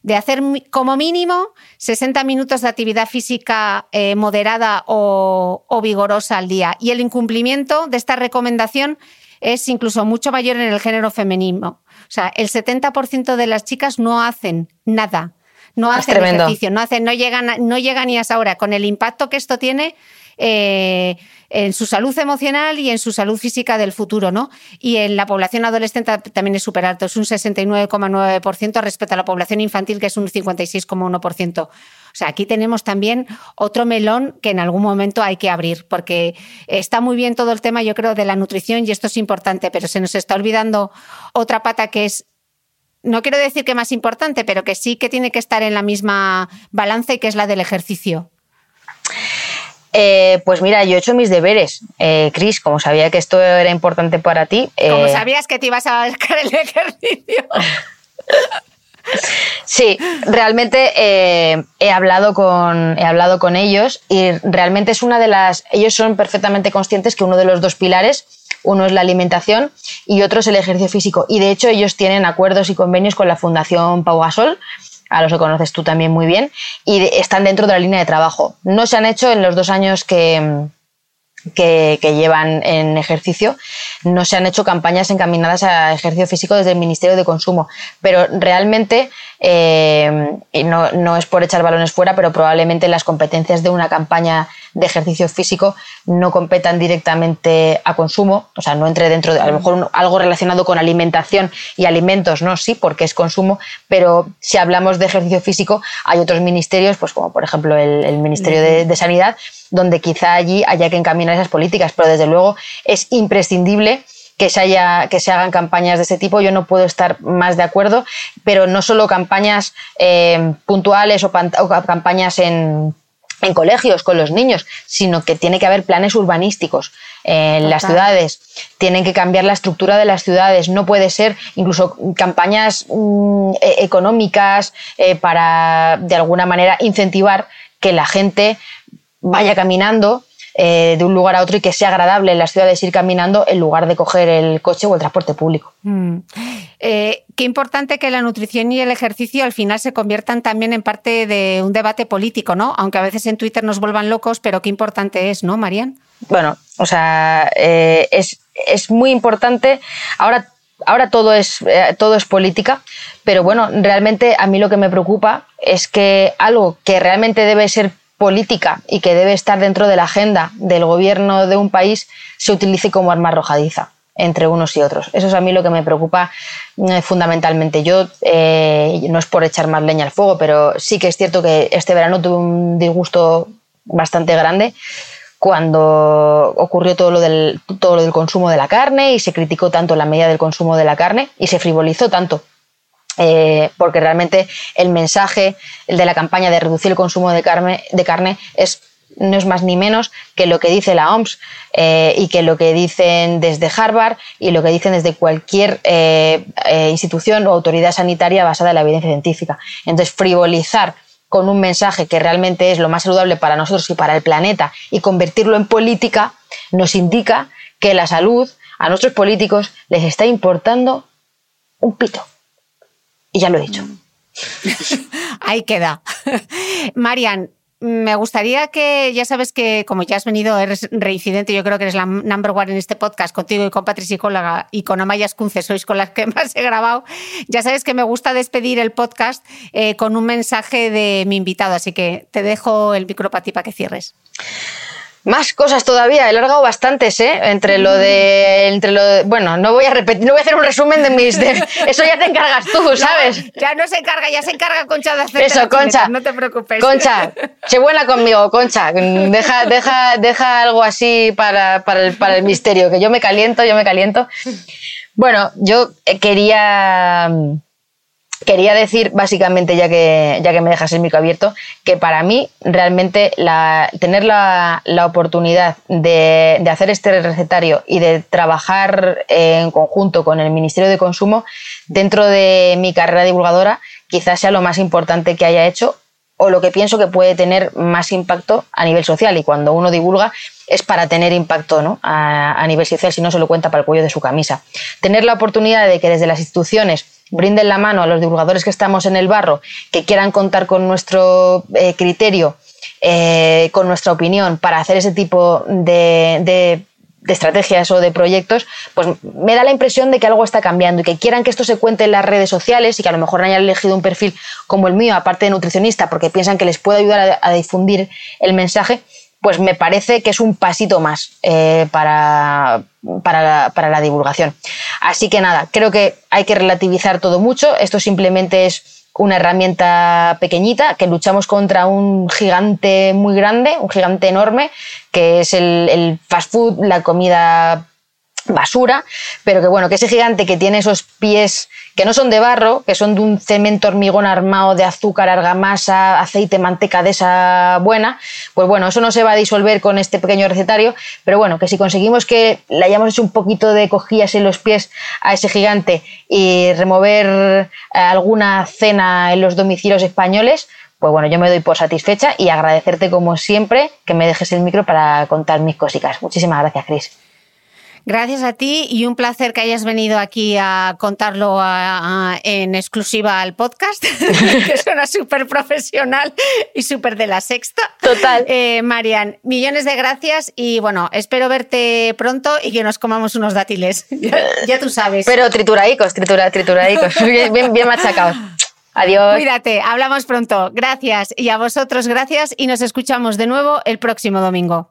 de hacer como mínimo 60 minutos de actividad física eh, moderada o, o vigorosa al día. Y el incumplimiento de esta recomendación es incluso mucho mayor en el género femenino. O sea, el 70% de las chicas no hacen nada no hacen ejercicio, no hacen, no llegan, no llegan ni a esa hora. Con el impacto que esto tiene eh, en su salud emocional y en su salud física del futuro, ¿no? Y en la población adolescente también es súper alto, es un 69,9% respecto a la población infantil, que es un 56,1%. O sea, aquí tenemos también otro melón que en algún momento hay que abrir, porque está muy bien todo el tema, yo creo, de la nutrición y esto es importante, pero se nos está olvidando otra pata que es no quiero decir que más importante, pero que sí que tiene que estar en la misma balanza y que es la del ejercicio. Eh, pues mira, yo he hecho mis deberes, eh, Cris, como sabía que esto era importante para ti. Como eh, sabías que te ibas a buscar el ejercicio. Sí, realmente he, hablado con, he hablado con ellos y realmente es una de las. Ellos son perfectamente conscientes que uno de los dos pilares uno es la alimentación y otro es el ejercicio físico. Y de hecho ellos tienen acuerdos y convenios con la Fundación Pau Gasol, a los que conoces tú también muy bien, y están dentro de la línea de trabajo. No se han hecho en los dos años que, que, llevan en ejercicio, no se han hecho campañas encaminadas a ejercicio físico desde el Ministerio de Consumo, pero realmente, eh, no, no, es por echar balones fuera, pero probablemente las competencias de una campaña de ejercicio físico no competan directamente a consumo, o sea, no entre dentro de, a lo mejor algo relacionado con alimentación y alimentos, no, sí, porque es consumo, pero si hablamos de ejercicio físico, hay otros ministerios, pues como por ejemplo el, Ministerio de, Sanidad, donde quizá allí haya que encaminar esas políticas, pero desde luego es imprescindible que se, haya, que se hagan campañas de ese tipo. Yo no puedo estar más de acuerdo, pero no solo campañas eh, puntuales o, campañas en, en colegios con los niños, sino que tiene que haber planes urbanísticos en las ciudades, tienen que cambiar la estructura de las ciudades, no puede ser incluso campañas mm, e-, económicas eh, para de alguna manera incentivar que la gente vaya caminando eh, de un lugar a otro y que sea agradable en las ciudades ir caminando en lugar de coger el coche o el transporte público. Mm. Eh, qué importante que la nutrición y el ejercicio al final se conviertan también en parte de un debate político, ¿no? Aunque a veces en Twitter nos vuelvan locos, pero qué importante es, ¿no, Marian? Bueno, o sea, eh, es, es muy importante. Ahora ahora todo es, todo es política, pero bueno, realmente a mí lo que me preocupa es que algo que realmente debe ser política y que debe estar dentro de la agenda del gobierno de un país se utilice como arma arrojadiza entre unos y otros. Eso es a mí lo que me preocupa eh, fundamentalmente. Yo, eh, no es por echar más leña al fuego, pero sí que es cierto que este verano tuve un disgusto bastante grande cuando ocurrió todo lo del, todo lo del consumo de la carne y se criticó tanto la medida del consumo de la carne y se frivolizó tanto eh, porque realmente el mensaje de la campaña de reducir el consumo de carne, de carne es no es más ni menos que lo que dice la OMS eh, y que lo que dicen desde Harvard y lo que dicen desde cualquier eh, institución o autoridad sanitaria basada en la evidencia científica. Entonces, frivolizar con un mensaje que realmente es lo más saludable para nosotros y para el planeta y convertirlo en política nos indica que la salud a nuestros políticos les está importando un pito. Y ya lo he dicho. Ahí queda. Marian, me gustaría que, ya sabes que como ya has venido, eres reincidente, yo creo que eres la number one en este podcast, contigo y con Patri Psicóloga y con Amaya Escunce, sois con las que más he grabado. Ya sabes que me gusta despedir el podcast eh, con un mensaje de mi invitado, así que te dejo el micro para ti para que cierres. Más cosas todavía, he largado bastantes, ¿eh? Entre lo de. Entre lo bueno, no voy a repetir, no voy a hacer un resumen de mis. eso ya te encargas tú, ¿sabes? ya no se encarga, ya se encarga Concha de hacer. Eso, Concha. No te preocupes. Concha, sé buena conmigo, Concha. Deja, deja, deja algo así para, para, el, para el misterio, que yo me caliento, yo me caliento. Bueno, yo quería Quería decir, básicamente, ya que, ya que me dejas el micro abierto, que para mí realmente la, tener la, la oportunidad de, de, hacer este recetario y de trabajar en conjunto con el Ministerio de Consumo dentro de mi carrera divulgadora quizás sea lo más importante que haya hecho o lo que pienso que puede tener más impacto a nivel social. Y cuando uno divulga es para tener impacto ¿no? a, a nivel social, si no se lo cuenta para el cuello de su camisa. Tener la oportunidad de que desde las instituciones brinden la mano a los divulgadores que estamos en el barro, que quieran contar con nuestro eh, criterio, eh, con nuestra opinión para hacer ese tipo de, de, estrategias o de proyectos, pues me da la impresión de que algo está cambiando y que quieran que esto se cuente en las redes sociales y que a lo mejor hayan elegido un perfil como el mío, aparte de nutricionista, porque piensan que les puede ayudar a, difundir el mensaje, pues me parece que es un pasito más eh, para, para, la, divulgación. Así que nada, creo que hay que relativizar todo mucho. Esto simplemente es una herramienta pequeñita que luchamos contra un gigante muy grande, un gigante enorme, que es el, fast food, la comida basura, pero que bueno, que ese gigante que tiene esos pies que no son de barro, que son de un cemento hormigón armado de azúcar, argamasa, aceite, manteca de esa buena, pues bueno, eso no se va a disolver con este pequeño recetario, pero bueno, que si conseguimos que le hayamos hecho un poquito de cojillas en los pies a ese gigante y remover alguna cena en los domicilios españoles, pues bueno, yo me doy por satisfecha y agradecerte como siempre que me dejes el micro para contar mis cositas. Muchísimas gracias, Cris. Gracias a ti y un placer que hayas venido aquí a contarlo a, a, en exclusiva al podcast, que suena súper profesional y súper de la sexta. Total. Eh, Marian, millones de gracias y bueno, espero verte pronto y que nos comamos unos dátiles. ya, ya tú sabes. Pero trituradicos, tritura, trituradicos, bien, bien, bien machacados. Adiós. Cuídate, hablamos pronto. Gracias y a vosotros gracias y nos escuchamos de nuevo el próximo domingo.